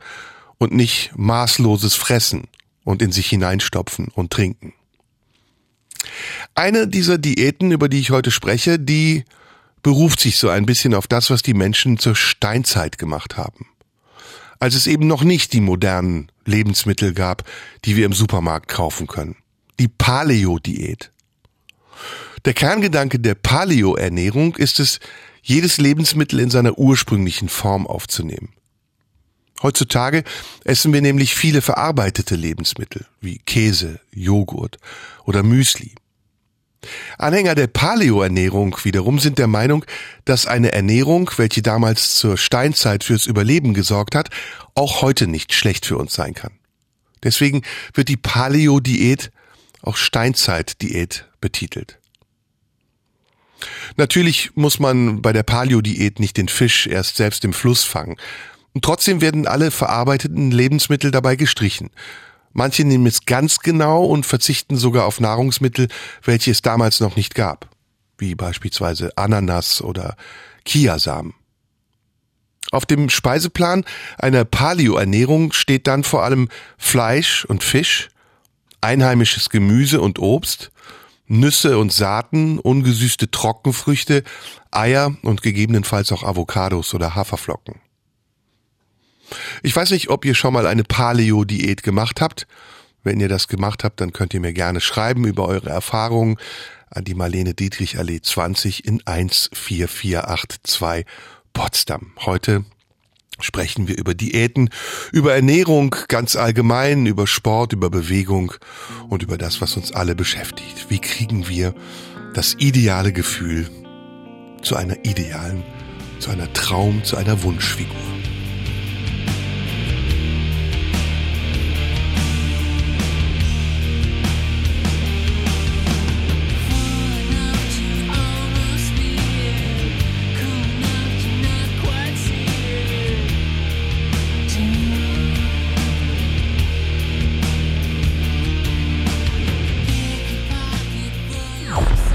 und nicht maßloses Fressen und in sich hineinstopfen und trinken. Eine dieser Diäten, über die ich heute spreche, die beruft sich so ein bisschen auf das, was die Menschen zur Steinzeit gemacht haben als es eben noch nicht die modernen Lebensmittel gab, die wir im Supermarkt kaufen können. Die Paleo-Diät. Der Kerngedanke der Paleo-Ernährung ist es, jedes Lebensmittel in seiner ursprünglichen Form aufzunehmen. Heutzutage essen wir nämlich viele verarbeitete Lebensmittel wie Käse, Joghurt oder Müsli. Anhänger der Paleo-Ernährung wiederum sind der Meinung, dass eine Ernährung, welche damals zur Steinzeit fürs Überleben gesorgt hat, auch heute nicht schlecht für uns sein kann. Deswegen wird die Paleo-Diät auch Steinzeit-Diät betitelt. Natürlich muss man bei der Paleo-Diät nicht den Fisch erst selbst im Fluss fangen. Und trotzdem werden alle verarbeiteten Lebensmittel dabei gestrichen. Manche nehmen es ganz genau und verzichten sogar auf Nahrungsmittel, welche es damals noch nicht gab, wie beispielsweise Ananas oder Kiasamen. Auf dem Speiseplan einer Paleo-Ernährung steht dann vor allem Fleisch und Fisch, einheimisches Gemüse und Obst, Nüsse und Saaten, ungesüßte Trockenfrüchte, Eier und gegebenenfalls auch Avocados oder Haferflocken. Ich weiß nicht, ob ihr schon mal eine Paleo-Diät gemacht habt. Wenn ihr das gemacht habt, dann könnt ihr mir gerne schreiben über eure Erfahrungen an die Marlene Dietrich Allee 20 in 14482 Potsdam. Heute sprechen wir über Diäten, über Ernährung ganz allgemein, über Sport, über Bewegung und über das, was uns alle beschäftigt. Wie kriegen wir das ideale Gefühl zu einer idealen, zu einer Traum, zu einer Wunschfigur?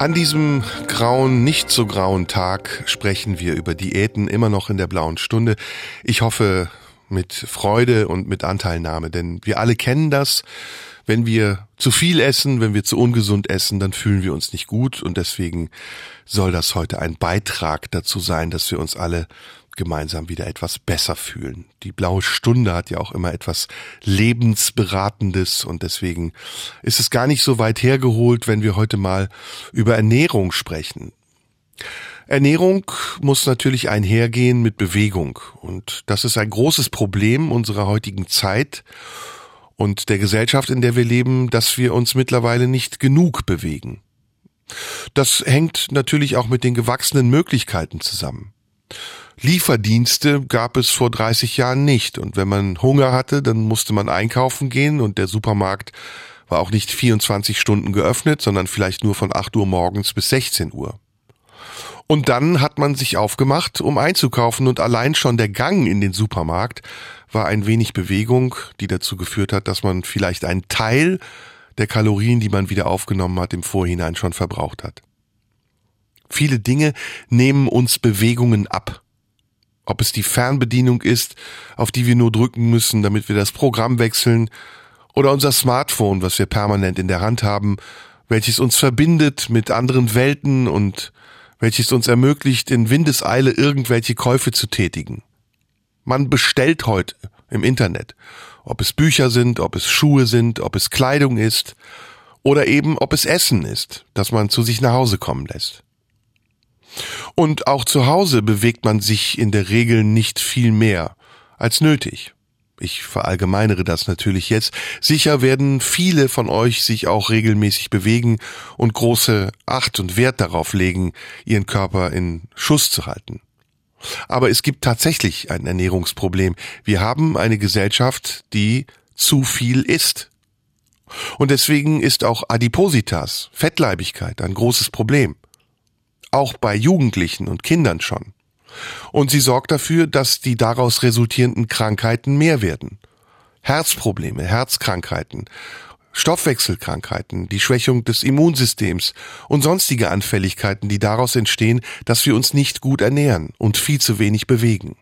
An diesem grauen, nicht so grauen Tag sprechen wir über Diäten immer noch in der blauen Stunde. Ich hoffe mit Freude und mit Anteilnahme, denn wir alle kennen das. Wenn wir zu viel essen, wenn wir zu ungesund essen, dann fühlen wir uns nicht gut und deswegen soll das heute ein Beitrag dazu sein, dass wir uns alle gemeinsam wieder etwas besser fühlen. Die blaue Stunde hat ja auch immer etwas Lebensberatendes und deswegen ist es gar nicht so weit hergeholt, wenn wir heute mal über Ernährung sprechen. Ernährung muss natürlich einhergehen mit Bewegung und das ist ein großes Problem unserer heutigen Zeit und der Gesellschaft, in der wir leben, dass wir uns mittlerweile nicht genug bewegen. Das hängt natürlich auch mit den gewachsenen Möglichkeiten zusammen. Lieferdienste gab es vor 30 Jahren nicht. Und wenn man Hunger hatte, dann musste man einkaufen gehen und der Supermarkt war auch nicht 24 Stunden geöffnet, sondern vielleicht nur von 8 Uhr morgens bis 16 Uhr. Und dann hat man sich aufgemacht, um einzukaufen und allein schon der Gang in den Supermarkt war ein wenig Bewegung, die dazu geführt hat, dass man vielleicht einen Teil der Kalorien, die man wieder aufgenommen hat, im Vorhinein schon verbraucht hat. Viele Dinge nehmen uns Bewegungen ab. Ob es die Fernbedienung ist, auf die wir nur drücken müssen, damit wir das Programm wechseln, oder unser Smartphone, was wir permanent in der Hand haben, welches uns verbindet mit anderen Welten und welches uns ermöglicht, in Windeseile irgendwelche Käufe zu tätigen. Man bestellt heute im Internet, ob es Bücher sind, ob es Schuhe sind, ob es Kleidung ist oder eben ob es Essen ist, das man zu sich nach Hause kommen lässt. Und auch zu Hause bewegt man sich in der Regel nicht viel mehr als nötig. Ich verallgemeinere das natürlich jetzt. Sicher werden viele von euch sich auch regelmäßig bewegen und große Acht und Wert darauf legen, ihren Körper in Schuss zu halten. Aber es gibt tatsächlich ein Ernährungsproblem. Wir haben eine Gesellschaft, die zu viel isst. Und deswegen ist auch Adipositas, Fettleibigkeit, ein großes Problem auch bei Jugendlichen und Kindern schon. Und sie sorgt dafür, dass die daraus resultierenden Krankheiten mehr werden. Herzprobleme, Herzkrankheiten, Stoffwechselkrankheiten, die Schwächung des Immunsystems und sonstige Anfälligkeiten, die daraus entstehen, dass wir uns nicht gut ernähren und viel zu wenig bewegen.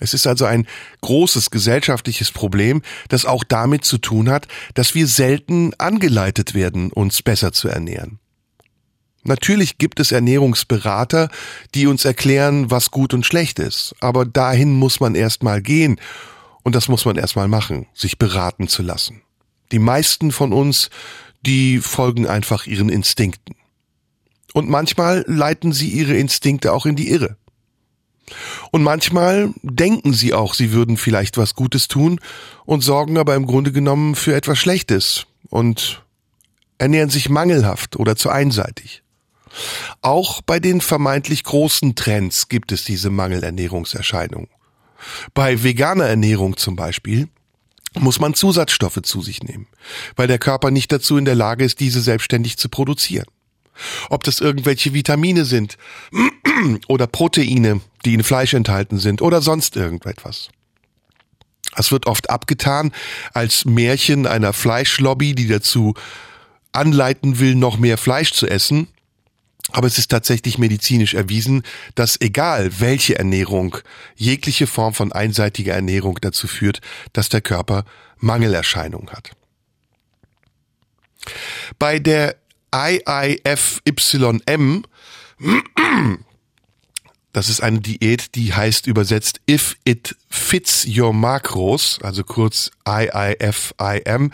Es ist also ein großes gesellschaftliches Problem, das auch damit zu tun hat, dass wir selten angeleitet werden, uns besser zu ernähren. Natürlich gibt es Ernährungsberater, die uns erklären, was gut und schlecht ist, aber dahin muss man erstmal gehen und das muss man erstmal machen, sich beraten zu lassen. Die meisten von uns, die folgen einfach ihren Instinkten. Und manchmal leiten sie ihre Instinkte auch in die Irre. Und manchmal denken sie auch, sie würden vielleicht was Gutes tun und sorgen aber im Grunde genommen für etwas Schlechtes und ernähren sich mangelhaft oder zu einseitig. Auch bei den vermeintlich großen Trends gibt es diese Mangelernährungserscheinung. Bei veganer Ernährung zum Beispiel muss man Zusatzstoffe zu sich nehmen, weil der Körper nicht dazu in der Lage ist, diese selbstständig zu produzieren. Ob das irgendwelche Vitamine sind oder Proteine, die in Fleisch enthalten sind oder sonst irgendetwas. Es wird oft abgetan als Märchen einer Fleischlobby, die dazu anleiten will, noch mehr Fleisch zu essen. Aber es ist tatsächlich medizinisch erwiesen, dass egal welche Ernährung, jegliche Form von einseitiger Ernährung dazu führt, dass der Körper Mangelerscheinungen hat. Bei der IIFYM das ist eine Diät, die heißt übersetzt If It Fits Your Macros, also kurz IIFIM.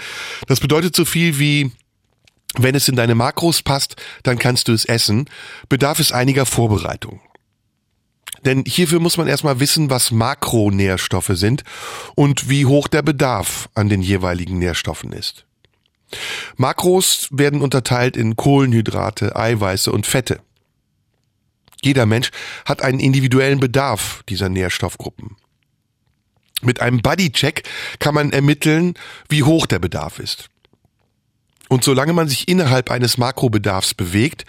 Das bedeutet so viel wie wenn es in deine Makros passt, dann kannst du es essen, bedarf es einiger Vorbereitung. Denn hierfür muss man erstmal wissen, was Makronährstoffe sind und wie hoch der Bedarf an den jeweiligen Nährstoffen ist. Makros werden unterteilt in Kohlenhydrate, Eiweiße und Fette. Jeder Mensch hat einen individuellen Bedarf dieser Nährstoffgruppen. Mit einem Bodycheck kann man ermitteln, wie hoch der Bedarf ist. Und solange man sich innerhalb eines Makrobedarfs bewegt,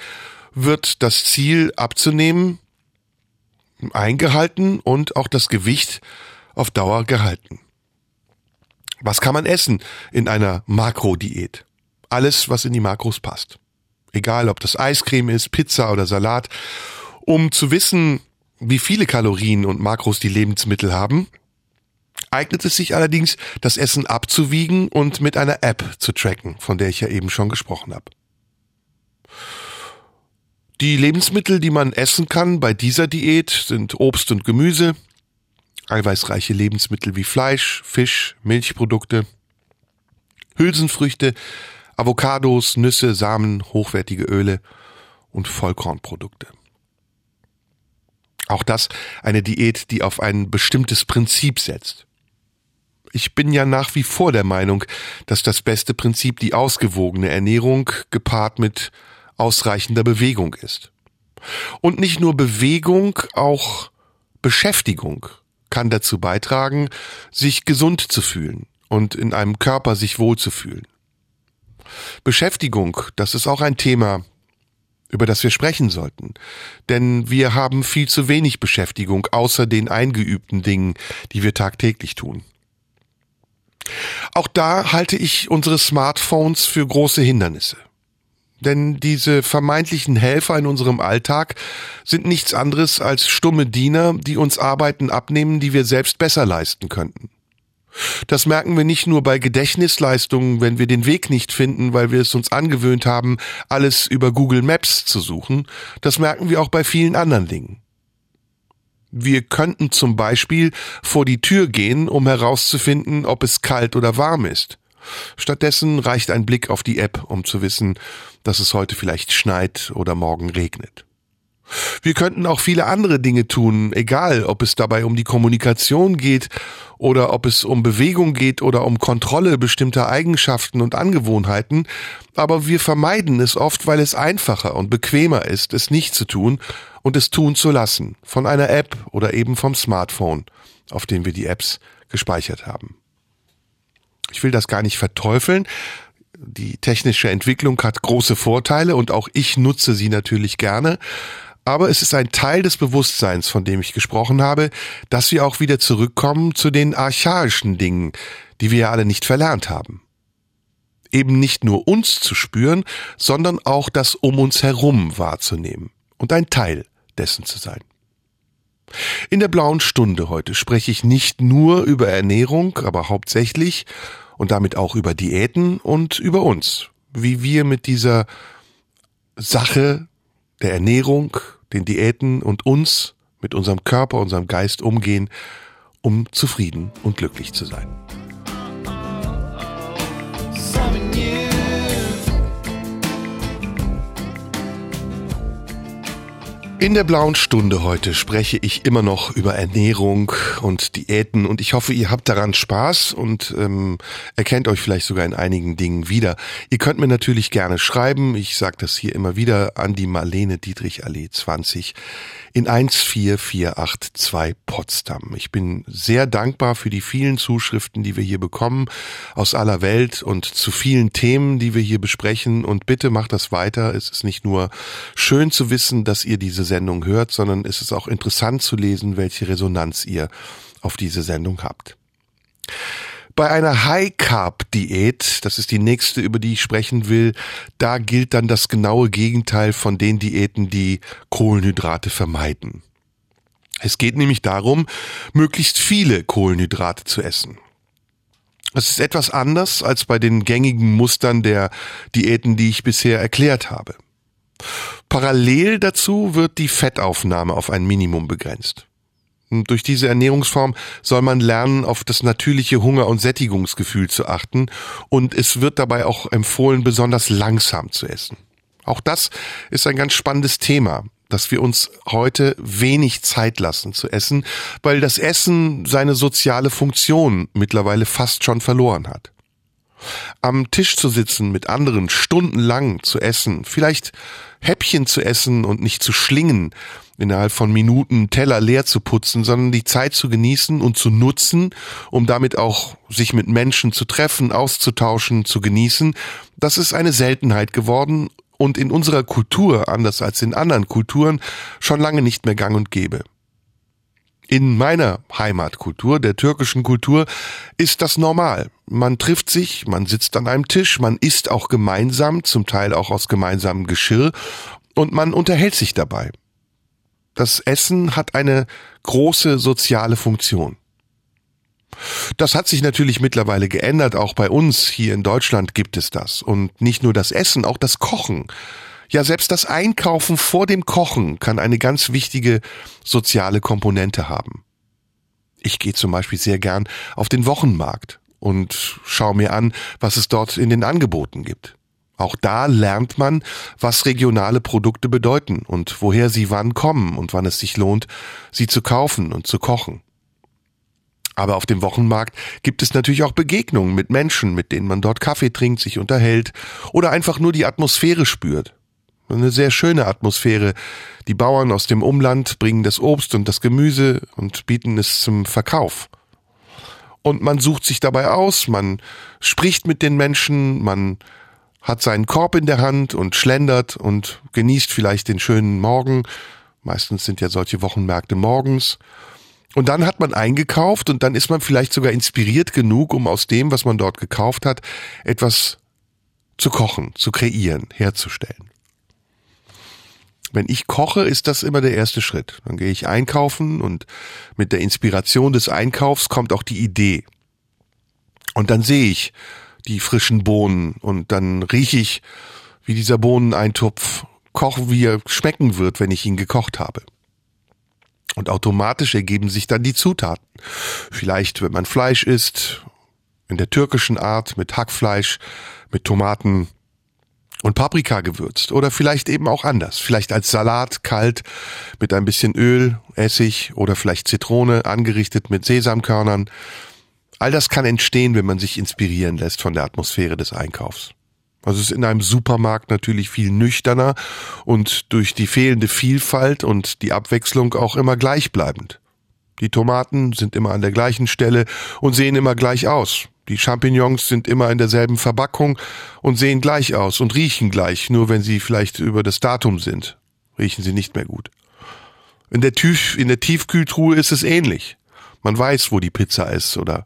wird das Ziel abzunehmen eingehalten und auch das Gewicht auf Dauer gehalten. Was kann man essen in einer Makrodiät? Alles, was in die Makros passt. Egal, ob das Eiscreme ist, Pizza oder Salat um zu wissen, wie viele Kalorien und Makros die Lebensmittel haben, eignet es sich allerdings, das Essen abzuwiegen und mit einer App zu tracken, von der ich ja eben schon gesprochen habe. Die Lebensmittel, die man essen kann bei dieser Diät, sind Obst und Gemüse, eiweißreiche Lebensmittel wie Fleisch, Fisch, Milchprodukte, Hülsenfrüchte, Avocados, Nüsse, Samen, hochwertige Öle und Vollkornprodukte. Auch das eine Diät, die auf ein bestimmtes Prinzip setzt. Ich bin ja nach wie vor der Meinung, dass das beste Prinzip die ausgewogene Ernährung gepaart mit ausreichender Bewegung ist. Und nicht nur Bewegung, auch Beschäftigung kann dazu beitragen, sich gesund zu fühlen und in einem Körper sich wohlzufühlen. Beschäftigung, das ist auch ein Thema, über das wir sprechen sollten. Denn wir haben viel zu wenig Beschäftigung außer den eingeübten Dingen, die wir tagtäglich tun. Auch da halte ich unsere Smartphones für große Hindernisse. Denn diese vermeintlichen Helfer in unserem Alltag sind nichts anderes als stumme Diener, die uns Arbeiten abnehmen, die wir selbst besser leisten könnten. Das merken wir nicht nur bei Gedächtnisleistungen, wenn wir den Weg nicht finden, weil wir es uns angewöhnt haben, alles über Google Maps zu suchen, das merken wir auch bei vielen anderen Dingen. Wir könnten zum Beispiel vor die Tür gehen, um herauszufinden, ob es kalt oder warm ist. Stattdessen reicht ein Blick auf die App, um zu wissen, dass es heute vielleicht schneit oder morgen regnet. Wir könnten auch viele andere Dinge tun, egal ob es dabei um die Kommunikation geht oder ob es um Bewegung geht oder um Kontrolle bestimmter Eigenschaften und Angewohnheiten, aber wir vermeiden es oft, weil es einfacher und bequemer ist, es nicht zu tun und es tun zu lassen, von einer App oder eben vom Smartphone, auf dem wir die Apps gespeichert haben. Ich will das gar nicht verteufeln, die technische Entwicklung hat große Vorteile und auch ich nutze sie natürlich gerne aber es ist ein Teil des Bewusstseins, von dem ich gesprochen habe, dass wir auch wieder zurückkommen zu den archaischen Dingen, die wir ja alle nicht verlernt haben. Eben nicht nur uns zu spüren, sondern auch das um uns herum wahrzunehmen und ein Teil dessen zu sein. In der blauen Stunde heute spreche ich nicht nur über Ernährung, aber hauptsächlich und damit auch über Diäten und über uns, wie wir mit dieser Sache der Ernährung, den Diäten und uns mit unserem Körper, unserem Geist umgehen, um zufrieden und glücklich zu sein. In der blauen Stunde heute spreche ich immer noch über Ernährung und Diäten und ich hoffe, ihr habt daran Spaß und ähm, erkennt euch vielleicht sogar in einigen Dingen wieder. Ihr könnt mir natürlich gerne schreiben, ich sage das hier immer wieder, an die Marlene Dietrich Allee 20 in 14482 Potsdam. Ich bin sehr dankbar für die vielen Zuschriften, die wir hier bekommen aus aller Welt und zu vielen Themen, die wir hier besprechen und bitte macht das weiter. Es ist nicht nur schön zu wissen, dass ihr diese Sendung hört, sondern es ist auch interessant zu lesen, welche Resonanz ihr auf diese Sendung habt. Bei einer High-Carb-Diät, das ist die nächste, über die ich sprechen will, da gilt dann das genaue Gegenteil von den Diäten, die Kohlenhydrate vermeiden. Es geht nämlich darum, möglichst viele Kohlenhydrate zu essen. Es ist etwas anders als bei den gängigen Mustern der Diäten, die ich bisher erklärt habe. Parallel dazu wird die Fettaufnahme auf ein Minimum begrenzt. Und durch diese Ernährungsform soll man lernen, auf das natürliche Hunger- und Sättigungsgefühl zu achten und es wird dabei auch empfohlen, besonders langsam zu essen. Auch das ist ein ganz spannendes Thema, dass wir uns heute wenig Zeit lassen zu essen, weil das Essen seine soziale Funktion mittlerweile fast schon verloren hat am Tisch zu sitzen, mit anderen stundenlang zu essen, vielleicht Häppchen zu essen und nicht zu schlingen, innerhalb von Minuten Teller leer zu putzen, sondern die Zeit zu genießen und zu nutzen, um damit auch sich mit Menschen zu treffen, auszutauschen, zu genießen, das ist eine Seltenheit geworden und in unserer Kultur, anders als in anderen Kulturen, schon lange nicht mehr gang und gäbe. In meiner Heimatkultur, der türkischen Kultur, ist das normal. Man trifft sich, man sitzt an einem Tisch, man isst auch gemeinsam, zum Teil auch aus gemeinsamem Geschirr, und man unterhält sich dabei. Das Essen hat eine große soziale Funktion. Das hat sich natürlich mittlerweile geändert, auch bei uns hier in Deutschland gibt es das. Und nicht nur das Essen, auch das Kochen. Ja, selbst das Einkaufen vor dem Kochen kann eine ganz wichtige soziale Komponente haben. Ich gehe zum Beispiel sehr gern auf den Wochenmarkt und schaue mir an, was es dort in den Angeboten gibt. Auch da lernt man, was regionale Produkte bedeuten und woher sie wann kommen und wann es sich lohnt, sie zu kaufen und zu kochen. Aber auf dem Wochenmarkt gibt es natürlich auch Begegnungen mit Menschen, mit denen man dort Kaffee trinkt, sich unterhält oder einfach nur die Atmosphäre spürt. Eine sehr schöne Atmosphäre. Die Bauern aus dem Umland bringen das Obst und das Gemüse und bieten es zum Verkauf. Und man sucht sich dabei aus, man spricht mit den Menschen, man hat seinen Korb in der Hand und schlendert und genießt vielleicht den schönen Morgen. Meistens sind ja solche Wochenmärkte morgens. Und dann hat man eingekauft und dann ist man vielleicht sogar inspiriert genug, um aus dem, was man dort gekauft hat, etwas zu kochen, zu kreieren, herzustellen. Wenn ich koche, ist das immer der erste Schritt. Dann gehe ich einkaufen und mit der Inspiration des Einkaufs kommt auch die Idee. Und dann sehe ich die frischen Bohnen und dann rieche ich, wie dieser Bohneneintopf kochen, wie er schmecken wird, wenn ich ihn gekocht habe. Und automatisch ergeben sich dann die Zutaten. Vielleicht, wenn man Fleisch isst, in der türkischen Art mit Hackfleisch, mit Tomaten, und Paprika gewürzt oder vielleicht eben auch anders. Vielleicht als Salat kalt mit ein bisschen Öl, Essig oder vielleicht Zitrone angerichtet mit Sesamkörnern. All das kann entstehen, wenn man sich inspirieren lässt von der Atmosphäre des Einkaufs. Also es ist in einem Supermarkt natürlich viel nüchterner und durch die fehlende Vielfalt und die Abwechslung auch immer gleichbleibend. Die Tomaten sind immer an der gleichen Stelle und sehen immer gleich aus. Die Champignons sind immer in derselben Verpackung und sehen gleich aus und riechen gleich, nur wenn sie vielleicht über das Datum sind, riechen sie nicht mehr gut. In der, Tief in der Tiefkühltruhe ist es ähnlich. Man weiß, wo die Pizza ist oder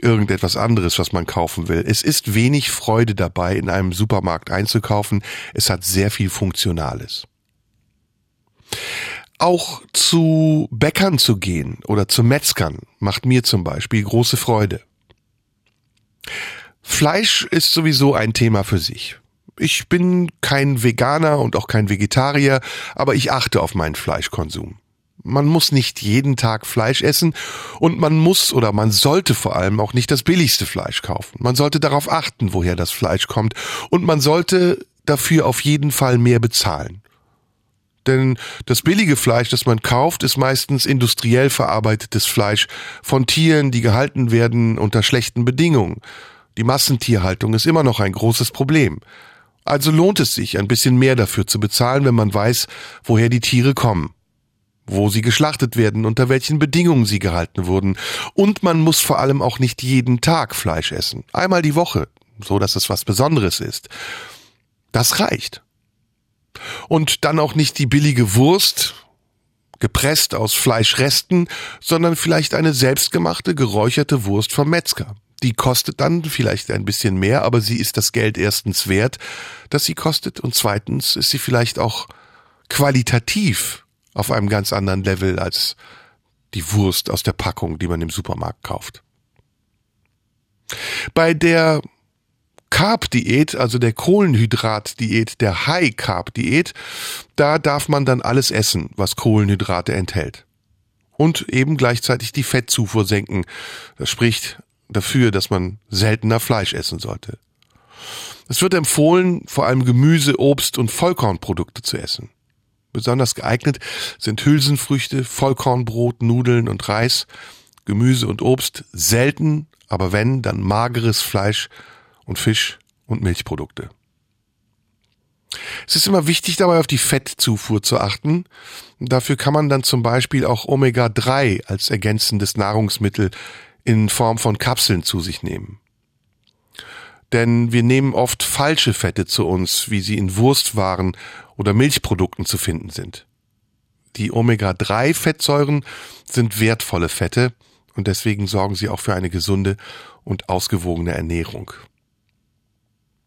irgendetwas anderes, was man kaufen will. Es ist wenig Freude dabei, in einem Supermarkt einzukaufen. Es hat sehr viel Funktionales. Auch zu Bäckern zu gehen oder zu Metzgern macht mir zum Beispiel große Freude. Fleisch ist sowieso ein Thema für sich. Ich bin kein Veganer und auch kein Vegetarier, aber ich achte auf meinen Fleischkonsum. Man muss nicht jeden Tag Fleisch essen und man muss oder man sollte vor allem auch nicht das billigste Fleisch kaufen. Man sollte darauf achten, woher das Fleisch kommt und man sollte dafür auf jeden Fall mehr bezahlen. Denn das billige Fleisch, das man kauft, ist meistens industriell verarbeitetes Fleisch von Tieren, die gehalten werden unter schlechten Bedingungen. Die Massentierhaltung ist immer noch ein großes Problem. Also lohnt es sich, ein bisschen mehr dafür zu bezahlen, wenn man weiß, woher die Tiere kommen, wo sie geschlachtet werden, unter welchen Bedingungen sie gehalten wurden. Und man muss vor allem auch nicht jeden Tag Fleisch essen. Einmal die Woche, so dass es was Besonderes ist. Das reicht. Und dann auch nicht die billige Wurst, gepresst aus Fleischresten, sondern vielleicht eine selbstgemachte, geräucherte Wurst vom Metzger. Die kostet dann vielleicht ein bisschen mehr, aber sie ist das Geld erstens wert, dass sie kostet, und zweitens ist sie vielleicht auch qualitativ auf einem ganz anderen Level als die Wurst aus der Packung, die man im Supermarkt kauft. Bei der Carb-Diät, also der Kohlenhydrat-Diät, der High-Carb-Diät, da darf man dann alles essen, was Kohlenhydrate enthält. Und eben gleichzeitig die Fettzufuhr senken. Das spricht dafür, dass man seltener Fleisch essen sollte. Es wird empfohlen, vor allem Gemüse, Obst und Vollkornprodukte zu essen. Besonders geeignet sind Hülsenfrüchte, Vollkornbrot, Nudeln und Reis, Gemüse und Obst, selten, aber wenn, dann mageres Fleisch und Fisch und Milchprodukte. Es ist immer wichtig, dabei auf die Fettzufuhr zu achten. Dafür kann man dann zum Beispiel auch Omega-3 als ergänzendes Nahrungsmittel in Form von Kapseln zu sich nehmen. Denn wir nehmen oft falsche Fette zu uns, wie sie in Wurstwaren oder Milchprodukten zu finden sind. Die Omega-3-Fettsäuren sind wertvolle Fette und deswegen sorgen sie auch für eine gesunde und ausgewogene Ernährung.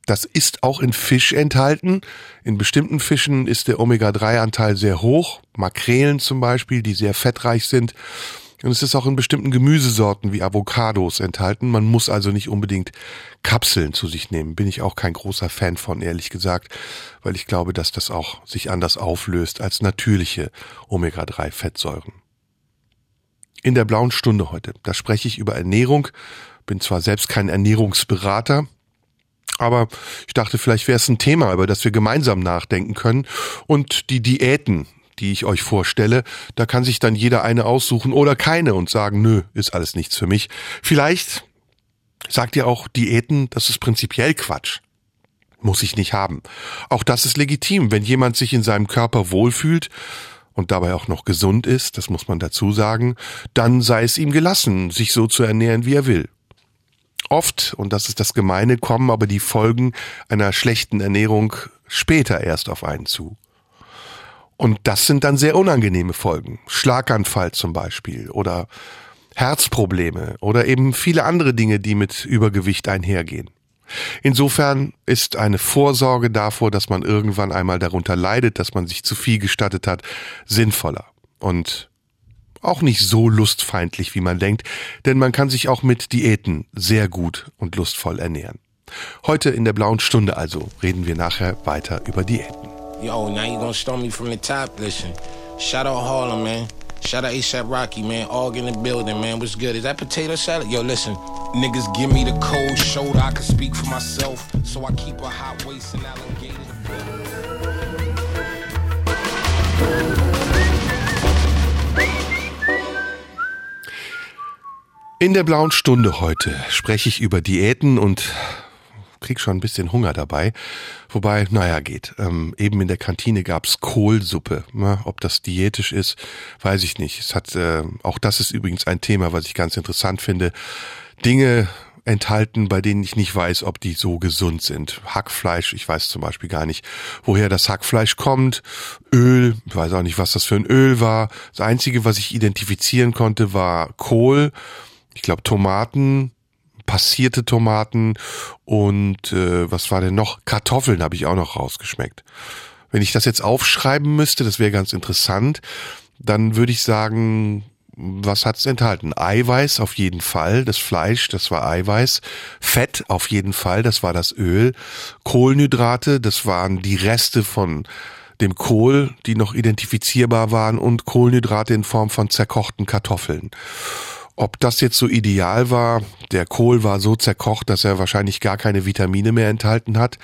Das ist auch in Fisch enthalten. In bestimmten Fischen ist der Omega-3-Anteil sehr hoch. Makrelen zum Beispiel, die sehr fettreich sind. Und es ist auch in bestimmten Gemüsesorten wie Avocados enthalten. Man muss also nicht unbedingt Kapseln zu sich nehmen. Bin ich auch kein großer Fan von, ehrlich gesagt, weil ich glaube, dass das auch sich anders auflöst als natürliche Omega-3-Fettsäuren. In der blauen Stunde heute, da spreche ich über Ernährung. Bin zwar selbst kein Ernährungsberater, aber ich dachte, vielleicht wäre es ein Thema, über das wir gemeinsam nachdenken können. Und die Diäten, die ich euch vorstelle, da kann sich dann jeder eine aussuchen oder keine und sagen, nö, ist alles nichts für mich. Vielleicht sagt ihr auch Diäten, das ist prinzipiell Quatsch. Muss ich nicht haben. Auch das ist legitim, wenn jemand sich in seinem Körper wohlfühlt und dabei auch noch gesund ist, das muss man dazu sagen, dann sei es ihm gelassen, sich so zu ernähren, wie er will. Oft, und das ist das Gemeine, kommen aber die Folgen einer schlechten Ernährung später erst auf einen zu. Und das sind dann sehr unangenehme Folgen. Schlaganfall zum Beispiel oder Herzprobleme oder eben viele andere Dinge, die mit Übergewicht einhergehen. Insofern ist eine Vorsorge davor, dass man irgendwann einmal darunter leidet, dass man sich zu viel gestattet hat, sinnvoller. Und auch nicht so lustfeindlich, wie man denkt, denn man kann sich auch mit Diäten sehr gut und lustvoll ernähren. Heute in der blauen Stunde also reden wir nachher weiter über Diäten. Yo, now you gonna storm me from the top? Listen, shout out Harlem, man. Shout out ASAP Rocky, man. All in the building, man. What's good? Is that potato salad? Yo, listen. Niggas give me the cold shoulder. I can speak for myself. So I keep a hot waist and alligator. In der blauen Stunde heute spreche ich über Diäten und krieg schon ein bisschen Hunger dabei. Wobei, naja, geht. Ähm, eben in der Kantine gab's Kohlsuppe. Na, ob das diätisch ist, weiß ich nicht. Es hat, äh, auch das ist übrigens ein Thema, was ich ganz interessant finde. Dinge enthalten, bei denen ich nicht weiß, ob die so gesund sind. Hackfleisch, ich weiß zum Beispiel gar nicht, woher das Hackfleisch kommt. Öl, ich weiß auch nicht, was das für ein Öl war. Das Einzige, was ich identifizieren konnte, war Kohl ich glaube, Tomaten, passierte Tomaten und äh, was war denn noch? Kartoffeln habe ich auch noch rausgeschmeckt. Wenn ich das jetzt aufschreiben müsste, das wäre ganz interessant, dann würde ich sagen, was hat's enthalten? Eiweiß auf jeden Fall, das Fleisch, das war Eiweiß, Fett auf jeden Fall, das war das Öl, Kohlenhydrate, das waren die Reste von dem Kohl, die noch identifizierbar waren und Kohlenhydrate in Form von zerkochten Kartoffeln. Ob das jetzt so ideal war, der Kohl war so zerkocht, dass er wahrscheinlich gar keine Vitamine mehr enthalten hat.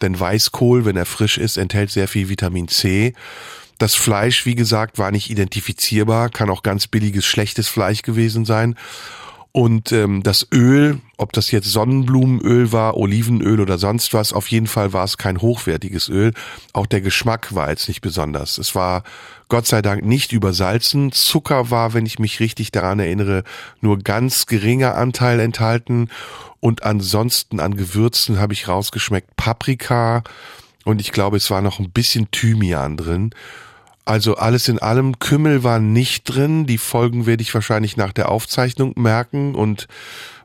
Denn Weißkohl, wenn er frisch ist, enthält sehr viel Vitamin C. Das Fleisch, wie gesagt, war nicht identifizierbar, kann auch ganz billiges, schlechtes Fleisch gewesen sein. Und ähm, das Öl, ob das jetzt Sonnenblumenöl war, Olivenöl oder sonst was, auf jeden Fall war es kein hochwertiges Öl. Auch der Geschmack war jetzt nicht besonders. Es war Gott sei Dank nicht übersalzen. Zucker war, wenn ich mich richtig daran erinnere, nur ganz geringer Anteil enthalten. Und ansonsten an Gewürzen habe ich rausgeschmeckt Paprika und ich glaube, es war noch ein bisschen Thymian drin. Also alles in allem, Kümmel war nicht drin. Die Folgen werde ich wahrscheinlich nach der Aufzeichnung merken und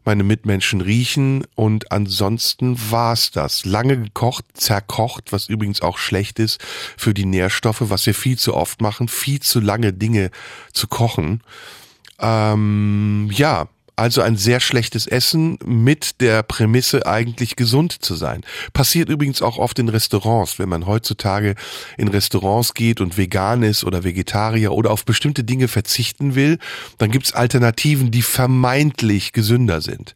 meine Mitmenschen riechen. Und ansonsten war's das. Lange gekocht, zerkocht, was übrigens auch schlecht ist für die Nährstoffe, was wir viel zu oft machen, viel zu lange Dinge zu kochen. Ähm, ja, also ein sehr schlechtes Essen mit der Prämisse, eigentlich gesund zu sein. Passiert übrigens auch oft in Restaurants, wenn man heutzutage in Restaurants geht und vegan ist oder Vegetarier oder auf bestimmte Dinge verzichten will, dann gibt's Alternativen, die vermeintlich gesünder sind.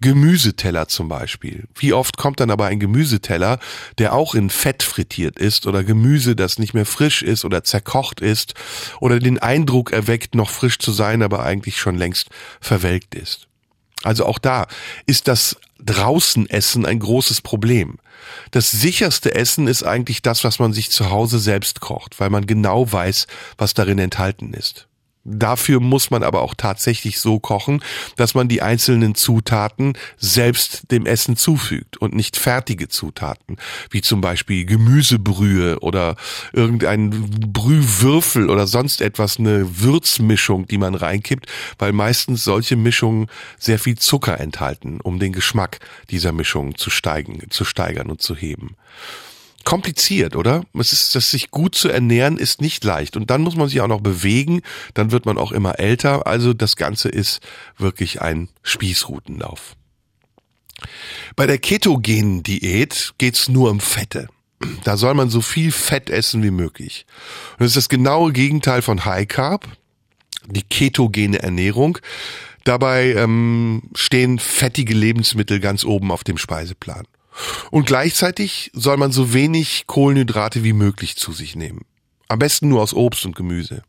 Gemüseteller zum Beispiel. Wie oft kommt dann aber ein Gemüseteller, der auch in Fett frittiert ist oder Gemüse, das nicht mehr frisch ist oder zerkocht ist oder den Eindruck erweckt, noch frisch zu sein, aber eigentlich schon längst verwelkt ist. Also auch da ist das draußen Essen ein großes Problem. Das sicherste Essen ist eigentlich das, was man sich zu Hause selbst kocht, weil man genau weiß, was darin enthalten ist. Dafür muss man aber auch tatsächlich so kochen, dass man die einzelnen Zutaten selbst dem Essen zufügt und nicht fertige Zutaten, wie zum Beispiel Gemüsebrühe oder irgendein Brühwürfel oder sonst etwas, eine Würzmischung, die man reinkippt, weil meistens solche Mischungen sehr viel Zucker enthalten, um den Geschmack dieser Mischung zu steigen, zu steigern und zu heben kompliziert, oder? Es ist, das sich gut zu ernähren ist nicht leicht. Und dann muss man sich auch noch bewegen. Dann wird man auch immer älter. Also das Ganze ist wirklich ein Spießrutenlauf. Bei der ketogenen Diät geht's nur um Fette. Da soll man so viel Fett essen wie möglich. Und das ist das genaue Gegenteil von High Carb, die ketogene Ernährung. Dabei ähm, stehen fettige Lebensmittel ganz oben auf dem Speiseplan. Und gleichzeitig soll man so wenig Kohlenhydrate wie möglich zu sich nehmen. Am besten nur aus Obst und Gemüse.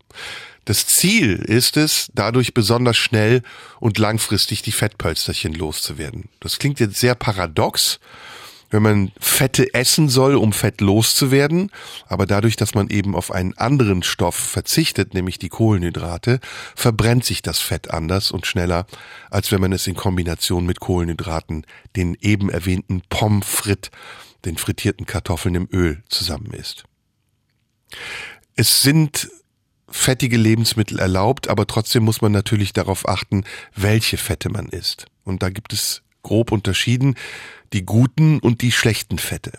Das Ziel ist es, dadurch besonders schnell und langfristig die Fettpölsterchen loszuwerden. Das klingt jetzt sehr paradox, wenn man Fette essen soll, um Fett loszuwerden, aber dadurch, dass man eben auf einen anderen Stoff verzichtet, nämlich die Kohlenhydrate, verbrennt sich das Fett anders und schneller, als wenn man es in Kombination mit Kohlenhydraten, den eben erwähnten Pommes frites, den frittierten Kartoffeln im Öl zusammen isst. Es sind fettige Lebensmittel erlaubt, aber trotzdem muss man natürlich darauf achten, welche Fette man isst. Und da gibt es grob unterschieden die guten und die schlechten Fette.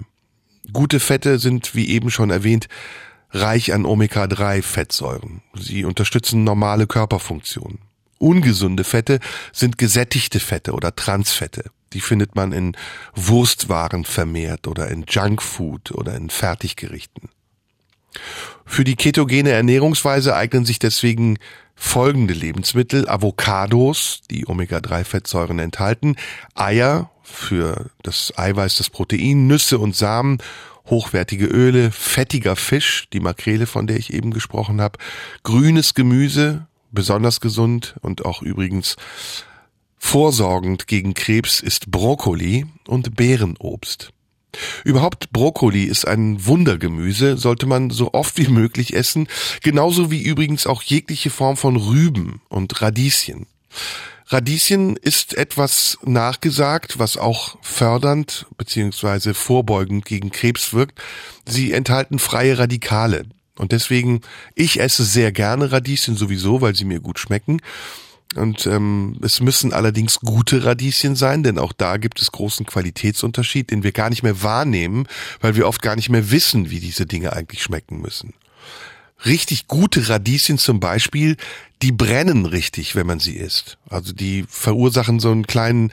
Gute Fette sind, wie eben schon erwähnt, reich an Omega-3-Fettsäuren. Sie unterstützen normale Körperfunktionen. Ungesunde Fette sind gesättigte Fette oder Transfette. Die findet man in Wurstwaren vermehrt oder in Junkfood oder in Fertiggerichten. Für die ketogene Ernährungsweise eignen sich deswegen folgende Lebensmittel, Avocados, die Omega-3-Fettsäuren enthalten, Eier für das Eiweiß, das Protein, Nüsse und Samen, hochwertige Öle, fettiger Fisch, die Makrele, von der ich eben gesprochen habe, grünes Gemüse, besonders gesund und auch übrigens vorsorgend gegen Krebs ist Brokkoli und Beerenobst. Überhaupt Brokkoli ist ein Wundergemüse, sollte man so oft wie möglich essen, genauso wie übrigens auch jegliche Form von Rüben und Radieschen. Radieschen ist etwas nachgesagt, was auch fördernd beziehungsweise vorbeugend gegen Krebs wirkt. Sie enthalten freie Radikale. Und deswegen, ich esse sehr gerne Radieschen sowieso, weil sie mir gut schmecken. Und ähm, es müssen allerdings gute Radieschen sein, denn auch da gibt es großen Qualitätsunterschied, den wir gar nicht mehr wahrnehmen, weil wir oft gar nicht mehr wissen, wie diese Dinge eigentlich schmecken müssen. Richtig gute Radieschen zum Beispiel, die brennen richtig, wenn man sie isst. Also die verursachen so einen kleinen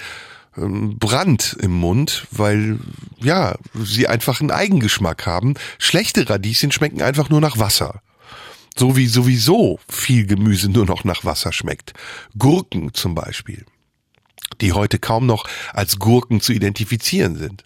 ähm, Brand im Mund, weil ja, sie einfach einen Eigengeschmack haben. Schlechte Radieschen schmecken einfach nur nach Wasser. So wie sowieso viel Gemüse nur noch nach Wasser schmeckt. Gurken zum Beispiel, die heute kaum noch als Gurken zu identifizieren sind.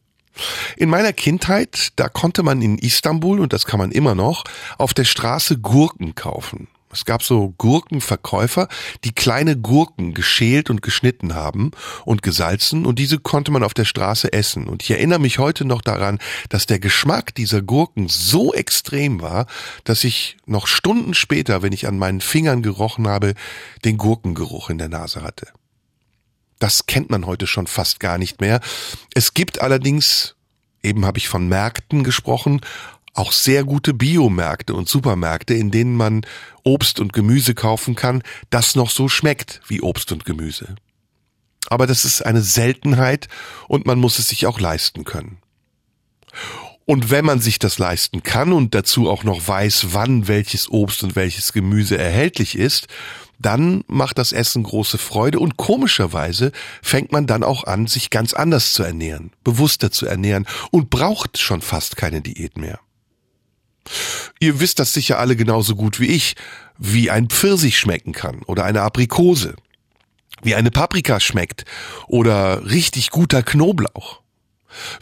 In meiner Kindheit, da konnte man in Istanbul, und das kann man immer noch, auf der Straße Gurken kaufen. Es gab so Gurkenverkäufer, die kleine Gurken geschält und geschnitten haben und gesalzen und diese konnte man auf der Straße essen. Und ich erinnere mich heute noch daran, dass der Geschmack dieser Gurken so extrem war, dass ich noch Stunden später, wenn ich an meinen Fingern gerochen habe, den Gurkengeruch in der Nase hatte. Das kennt man heute schon fast gar nicht mehr. Es gibt allerdings, eben habe ich von Märkten gesprochen, auch sehr gute Biomärkte und Supermärkte, in denen man Obst und Gemüse kaufen kann, das noch so schmeckt wie Obst und Gemüse. Aber das ist eine Seltenheit und man muss es sich auch leisten können. Und wenn man sich das leisten kann und dazu auch noch weiß, wann welches Obst und welches Gemüse erhältlich ist, dann macht das Essen große Freude und komischerweise fängt man dann auch an, sich ganz anders zu ernähren, bewusster zu ernähren und braucht schon fast keine Diät mehr. Ihr wisst das sicher alle genauso gut wie ich, wie ein Pfirsich schmecken kann oder eine Aprikose, wie eine Paprika schmeckt oder richtig guter Knoblauch,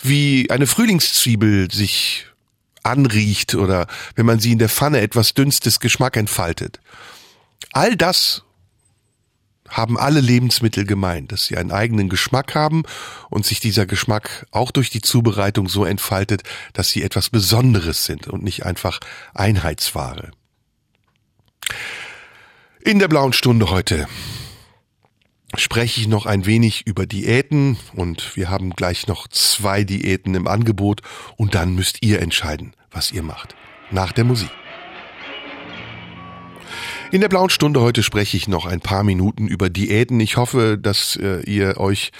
wie eine Frühlingszwiebel sich anriecht oder wenn man sie in der Pfanne etwas dünstes Geschmack entfaltet. All das haben alle Lebensmittel gemeint, dass sie einen eigenen Geschmack haben und sich dieser Geschmack auch durch die Zubereitung so entfaltet, dass sie etwas Besonderes sind und nicht einfach Einheitsware. In der blauen Stunde heute spreche ich noch ein wenig über Diäten und wir haben gleich noch zwei Diäten im Angebot und dann müsst ihr entscheiden, was ihr macht. Nach der Musik. In der blauen Stunde heute spreche ich noch ein paar Minuten über Diäten. Ich hoffe, dass äh, ihr euch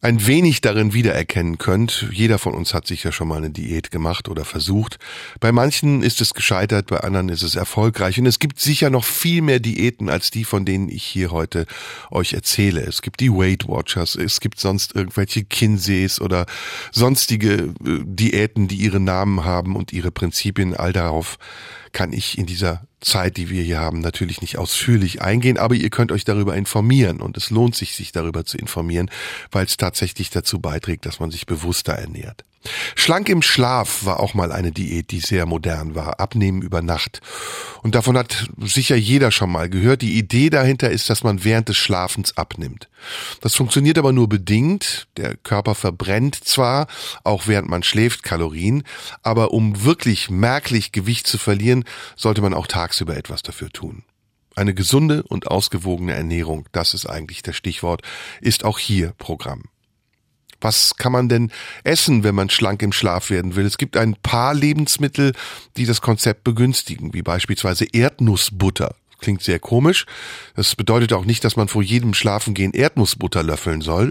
ein wenig darin wiedererkennen könnt. Jeder von uns hat sich ja schon mal eine Diät gemacht oder versucht. Bei manchen ist es gescheitert, bei anderen ist es erfolgreich. Und es gibt sicher noch viel mehr Diäten als die, von denen ich hier heute euch erzähle. Es gibt die Weight Watchers, es gibt sonst irgendwelche Kinseys oder sonstige äh, Diäten, die ihre Namen haben und ihre Prinzipien. All darauf kann ich in dieser Zeit, die wir hier haben, natürlich nicht ausführlich eingehen, aber ihr könnt euch darüber informieren und es lohnt sich, sich darüber zu informieren, weil es tatsächlich dazu beiträgt, dass man sich bewusster ernährt. Schlank im Schlaf war auch mal eine Diät, die sehr modern war. Abnehmen über Nacht. Und davon hat sicher jeder schon mal gehört. Die Idee dahinter ist, dass man während des Schlafens abnimmt. Das funktioniert aber nur bedingt. Der Körper verbrennt zwar, auch während man schläft, Kalorien, aber um wirklich merklich Gewicht zu verlieren, sollte man auch tagsüber etwas dafür tun. Eine gesunde und ausgewogene Ernährung, das ist eigentlich das Stichwort, ist auch hier Programm. Was kann man denn essen, wenn man schlank im Schlaf werden will? Es gibt ein paar Lebensmittel, die das Konzept begünstigen, wie beispielsweise Erdnussbutter. Klingt sehr komisch. Das bedeutet auch nicht, dass man vor jedem Schlafengehen Erdnussbutter löffeln soll.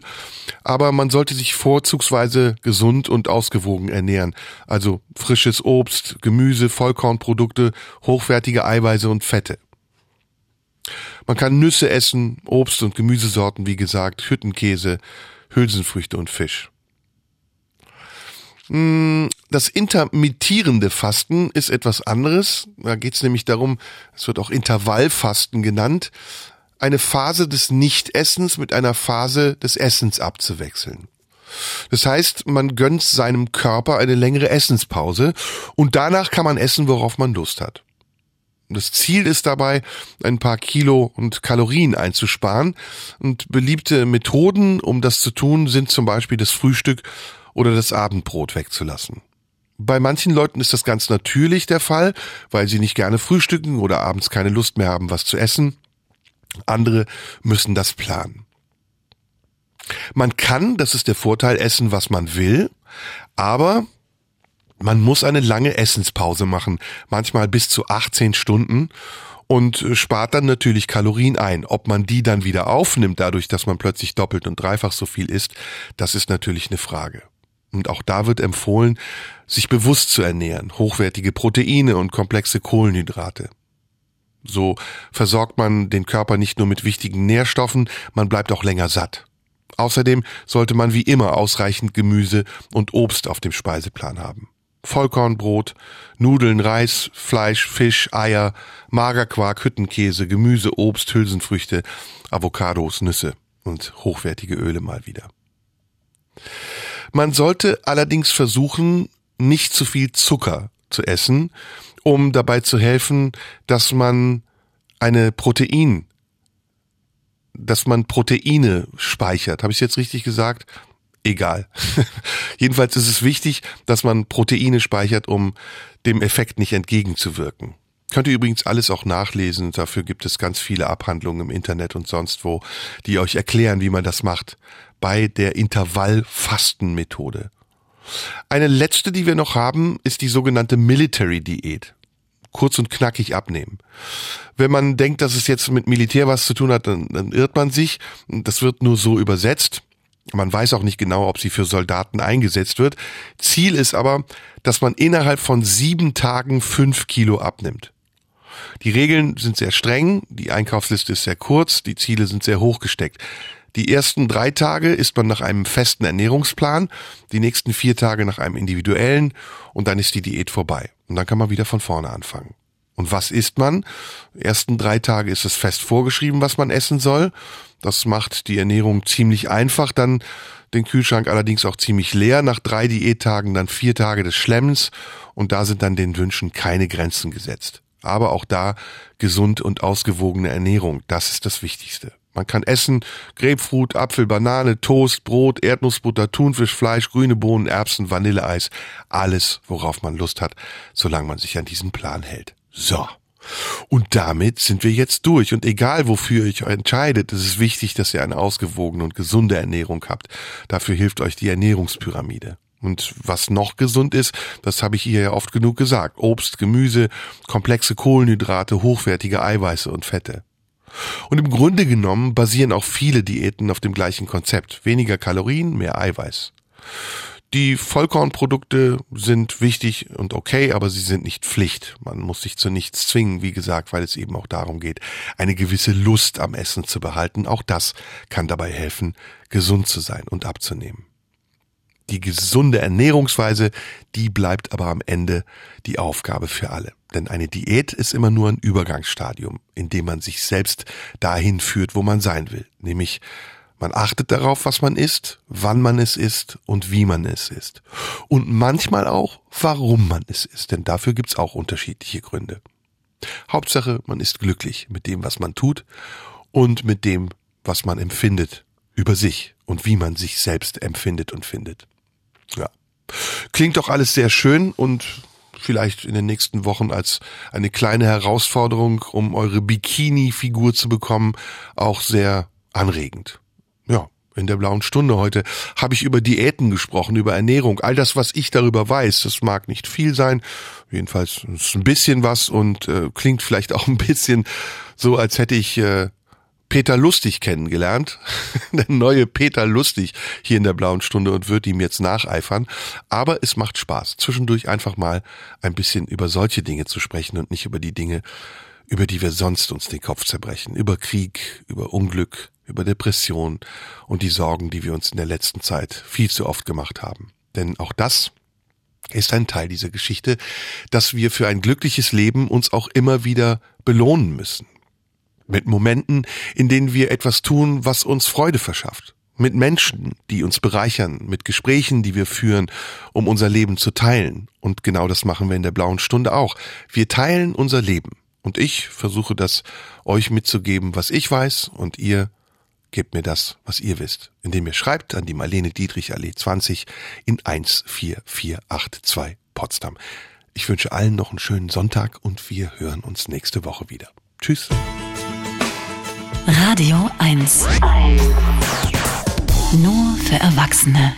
Aber man sollte sich vorzugsweise gesund und ausgewogen ernähren. Also frisches Obst, Gemüse, Vollkornprodukte, hochwertige Eiweiße und Fette. Man kann Nüsse essen, Obst- und Gemüsesorten, wie gesagt, Hüttenkäse, Hülsenfrüchte und Fisch. Hm, das intermittierende Fasten ist etwas anderes. Da geht es nämlich darum, es wird auch Intervallfasten genannt, eine Phase des Nichtessens mit einer Phase des Essens abzuwechseln. Das heißt, man gönnt seinem Körper eine längere Essenspause und danach kann man essen, worauf man Lust hat. Das Ziel ist dabei, ein paar Kilo und Kalorien einzusparen. Und beliebte Methoden, um das zu tun, sind zum Beispiel das Frühstück oder das Abendbrot wegzulassen. Bei manchen Leuten ist das ganz natürlich der Fall, weil sie nicht gerne frühstücken oder abends keine Lust mehr haben, was zu essen. Andere müssen das planen. Man kann, das ist der Vorteil, essen, was man will, aber man muss eine lange Essenspause machen, manchmal bis zu 18 Stunden und spart dann natürlich Kalorien ein. Ob man die dann wieder aufnimmt, dadurch, dass man plötzlich doppelt und dreifach so viel isst, das ist natürlich eine Frage. Und auch da wird empfohlen, sich bewusst zu ernähren, hochwertige Proteine und komplexe Kohlenhydrate. So versorgt man den Körper nicht nur mit wichtigen Nährstoffen, man bleibt auch länger satt. Außerdem sollte man wie immer ausreichend Gemüse und Obst auf dem Speiseplan haben. Vollkornbrot, Nudeln, Reis, Fleisch, Fisch, Eier, Magerquark, Hüttenkäse, Gemüse, Obst, Hülsenfrüchte, Avocados, Nüsse und hochwertige Öle mal wieder. Man sollte allerdings versuchen, nicht zu viel Zucker zu essen, um dabei zu helfen, dass man eine Protein, dass man Proteine speichert. Habe ich jetzt richtig gesagt? Egal. Jedenfalls ist es wichtig, dass man Proteine speichert, um dem Effekt nicht entgegenzuwirken. Könnt ihr übrigens alles auch nachlesen. Dafür gibt es ganz viele Abhandlungen im Internet und sonst wo, die euch erklären, wie man das macht. Bei der Intervallfastenmethode. Eine letzte, die wir noch haben, ist die sogenannte Military Diät. Kurz und knackig abnehmen. Wenn man denkt, dass es jetzt mit Militär was zu tun hat, dann, dann irrt man sich. Das wird nur so übersetzt. Man weiß auch nicht genau, ob sie für Soldaten eingesetzt wird. Ziel ist aber, dass man innerhalb von sieben Tagen fünf Kilo abnimmt. Die Regeln sind sehr streng, die Einkaufsliste ist sehr kurz, die Ziele sind sehr hoch gesteckt. Die ersten drei Tage ist man nach einem festen Ernährungsplan, die nächsten vier Tage nach einem individuellen und dann ist die Diät vorbei. Und dann kann man wieder von vorne anfangen. Und was isst man? Die ersten drei Tage ist es fest vorgeschrieben, was man essen soll. Das macht die Ernährung ziemlich einfach, dann den Kühlschrank allerdings auch ziemlich leer. Nach drei Diättagen dann vier Tage des Schlemmens und da sind dann den Wünschen keine Grenzen gesetzt. Aber auch da gesund und ausgewogene Ernährung, das ist das Wichtigste. Man kann essen Grapefruit, Apfel, Banane, Toast, Brot, Erdnussbutter, Thunfisch, Fleisch, grüne Bohnen, Erbsen, Vanilleeis. Alles, worauf man Lust hat, solange man sich an diesen Plan hält. So. Und damit sind wir jetzt durch. Und egal wofür ihr euch entscheidet, es ist wichtig, dass ihr eine ausgewogene und gesunde Ernährung habt. Dafür hilft euch die Ernährungspyramide. Und was noch gesund ist, das habe ich hier ja oft genug gesagt. Obst, Gemüse, komplexe Kohlenhydrate, hochwertige Eiweiße und Fette. Und im Grunde genommen basieren auch viele Diäten auf dem gleichen Konzept. Weniger Kalorien, mehr Eiweiß. Die Vollkornprodukte sind wichtig und okay, aber sie sind nicht Pflicht. Man muss sich zu nichts zwingen, wie gesagt, weil es eben auch darum geht, eine gewisse Lust am Essen zu behalten. Auch das kann dabei helfen, gesund zu sein und abzunehmen. Die gesunde Ernährungsweise, die bleibt aber am Ende die Aufgabe für alle. Denn eine Diät ist immer nur ein Übergangsstadium, in dem man sich selbst dahin führt, wo man sein will. Nämlich man achtet darauf, was man isst, wann man es isst und wie man es isst. Und manchmal auch, warum man es isst, denn dafür gibt's auch unterschiedliche Gründe. Hauptsache, man ist glücklich mit dem, was man tut und mit dem, was man empfindet über sich und wie man sich selbst empfindet und findet. Ja. Klingt doch alles sehr schön und vielleicht in den nächsten Wochen als eine kleine Herausforderung, um eure Bikini-Figur zu bekommen, auch sehr anregend. Ja, in der blauen Stunde heute habe ich über Diäten gesprochen, über Ernährung, all das, was ich darüber weiß. Das mag nicht viel sein, jedenfalls ist ein bisschen was und äh, klingt vielleicht auch ein bisschen so, als hätte ich äh, Peter Lustig kennengelernt. Der neue Peter Lustig hier in der blauen Stunde und wird ihm jetzt nacheifern. Aber es macht Spaß, zwischendurch einfach mal ein bisschen über solche Dinge zu sprechen und nicht über die Dinge, über die wir sonst uns den Kopf zerbrechen. Über Krieg, über Unglück, über Depression und die Sorgen, die wir uns in der letzten Zeit viel zu oft gemacht haben. Denn auch das ist ein Teil dieser Geschichte, dass wir für ein glückliches Leben uns auch immer wieder belohnen müssen. Mit Momenten, in denen wir etwas tun, was uns Freude verschafft. Mit Menschen, die uns bereichern, mit Gesprächen, die wir führen, um unser Leben zu teilen. Und genau das machen wir in der blauen Stunde auch. Wir teilen unser Leben. Und ich versuche das euch mitzugeben, was ich weiß, und ihr gebt mir das, was ihr wisst, indem ihr schreibt an die Marlene Dietrich Allee 20 in 14482 Potsdam. Ich wünsche allen noch einen schönen Sonntag und wir hören uns nächste Woche wieder. Tschüss. Radio 1. Nur für Erwachsene.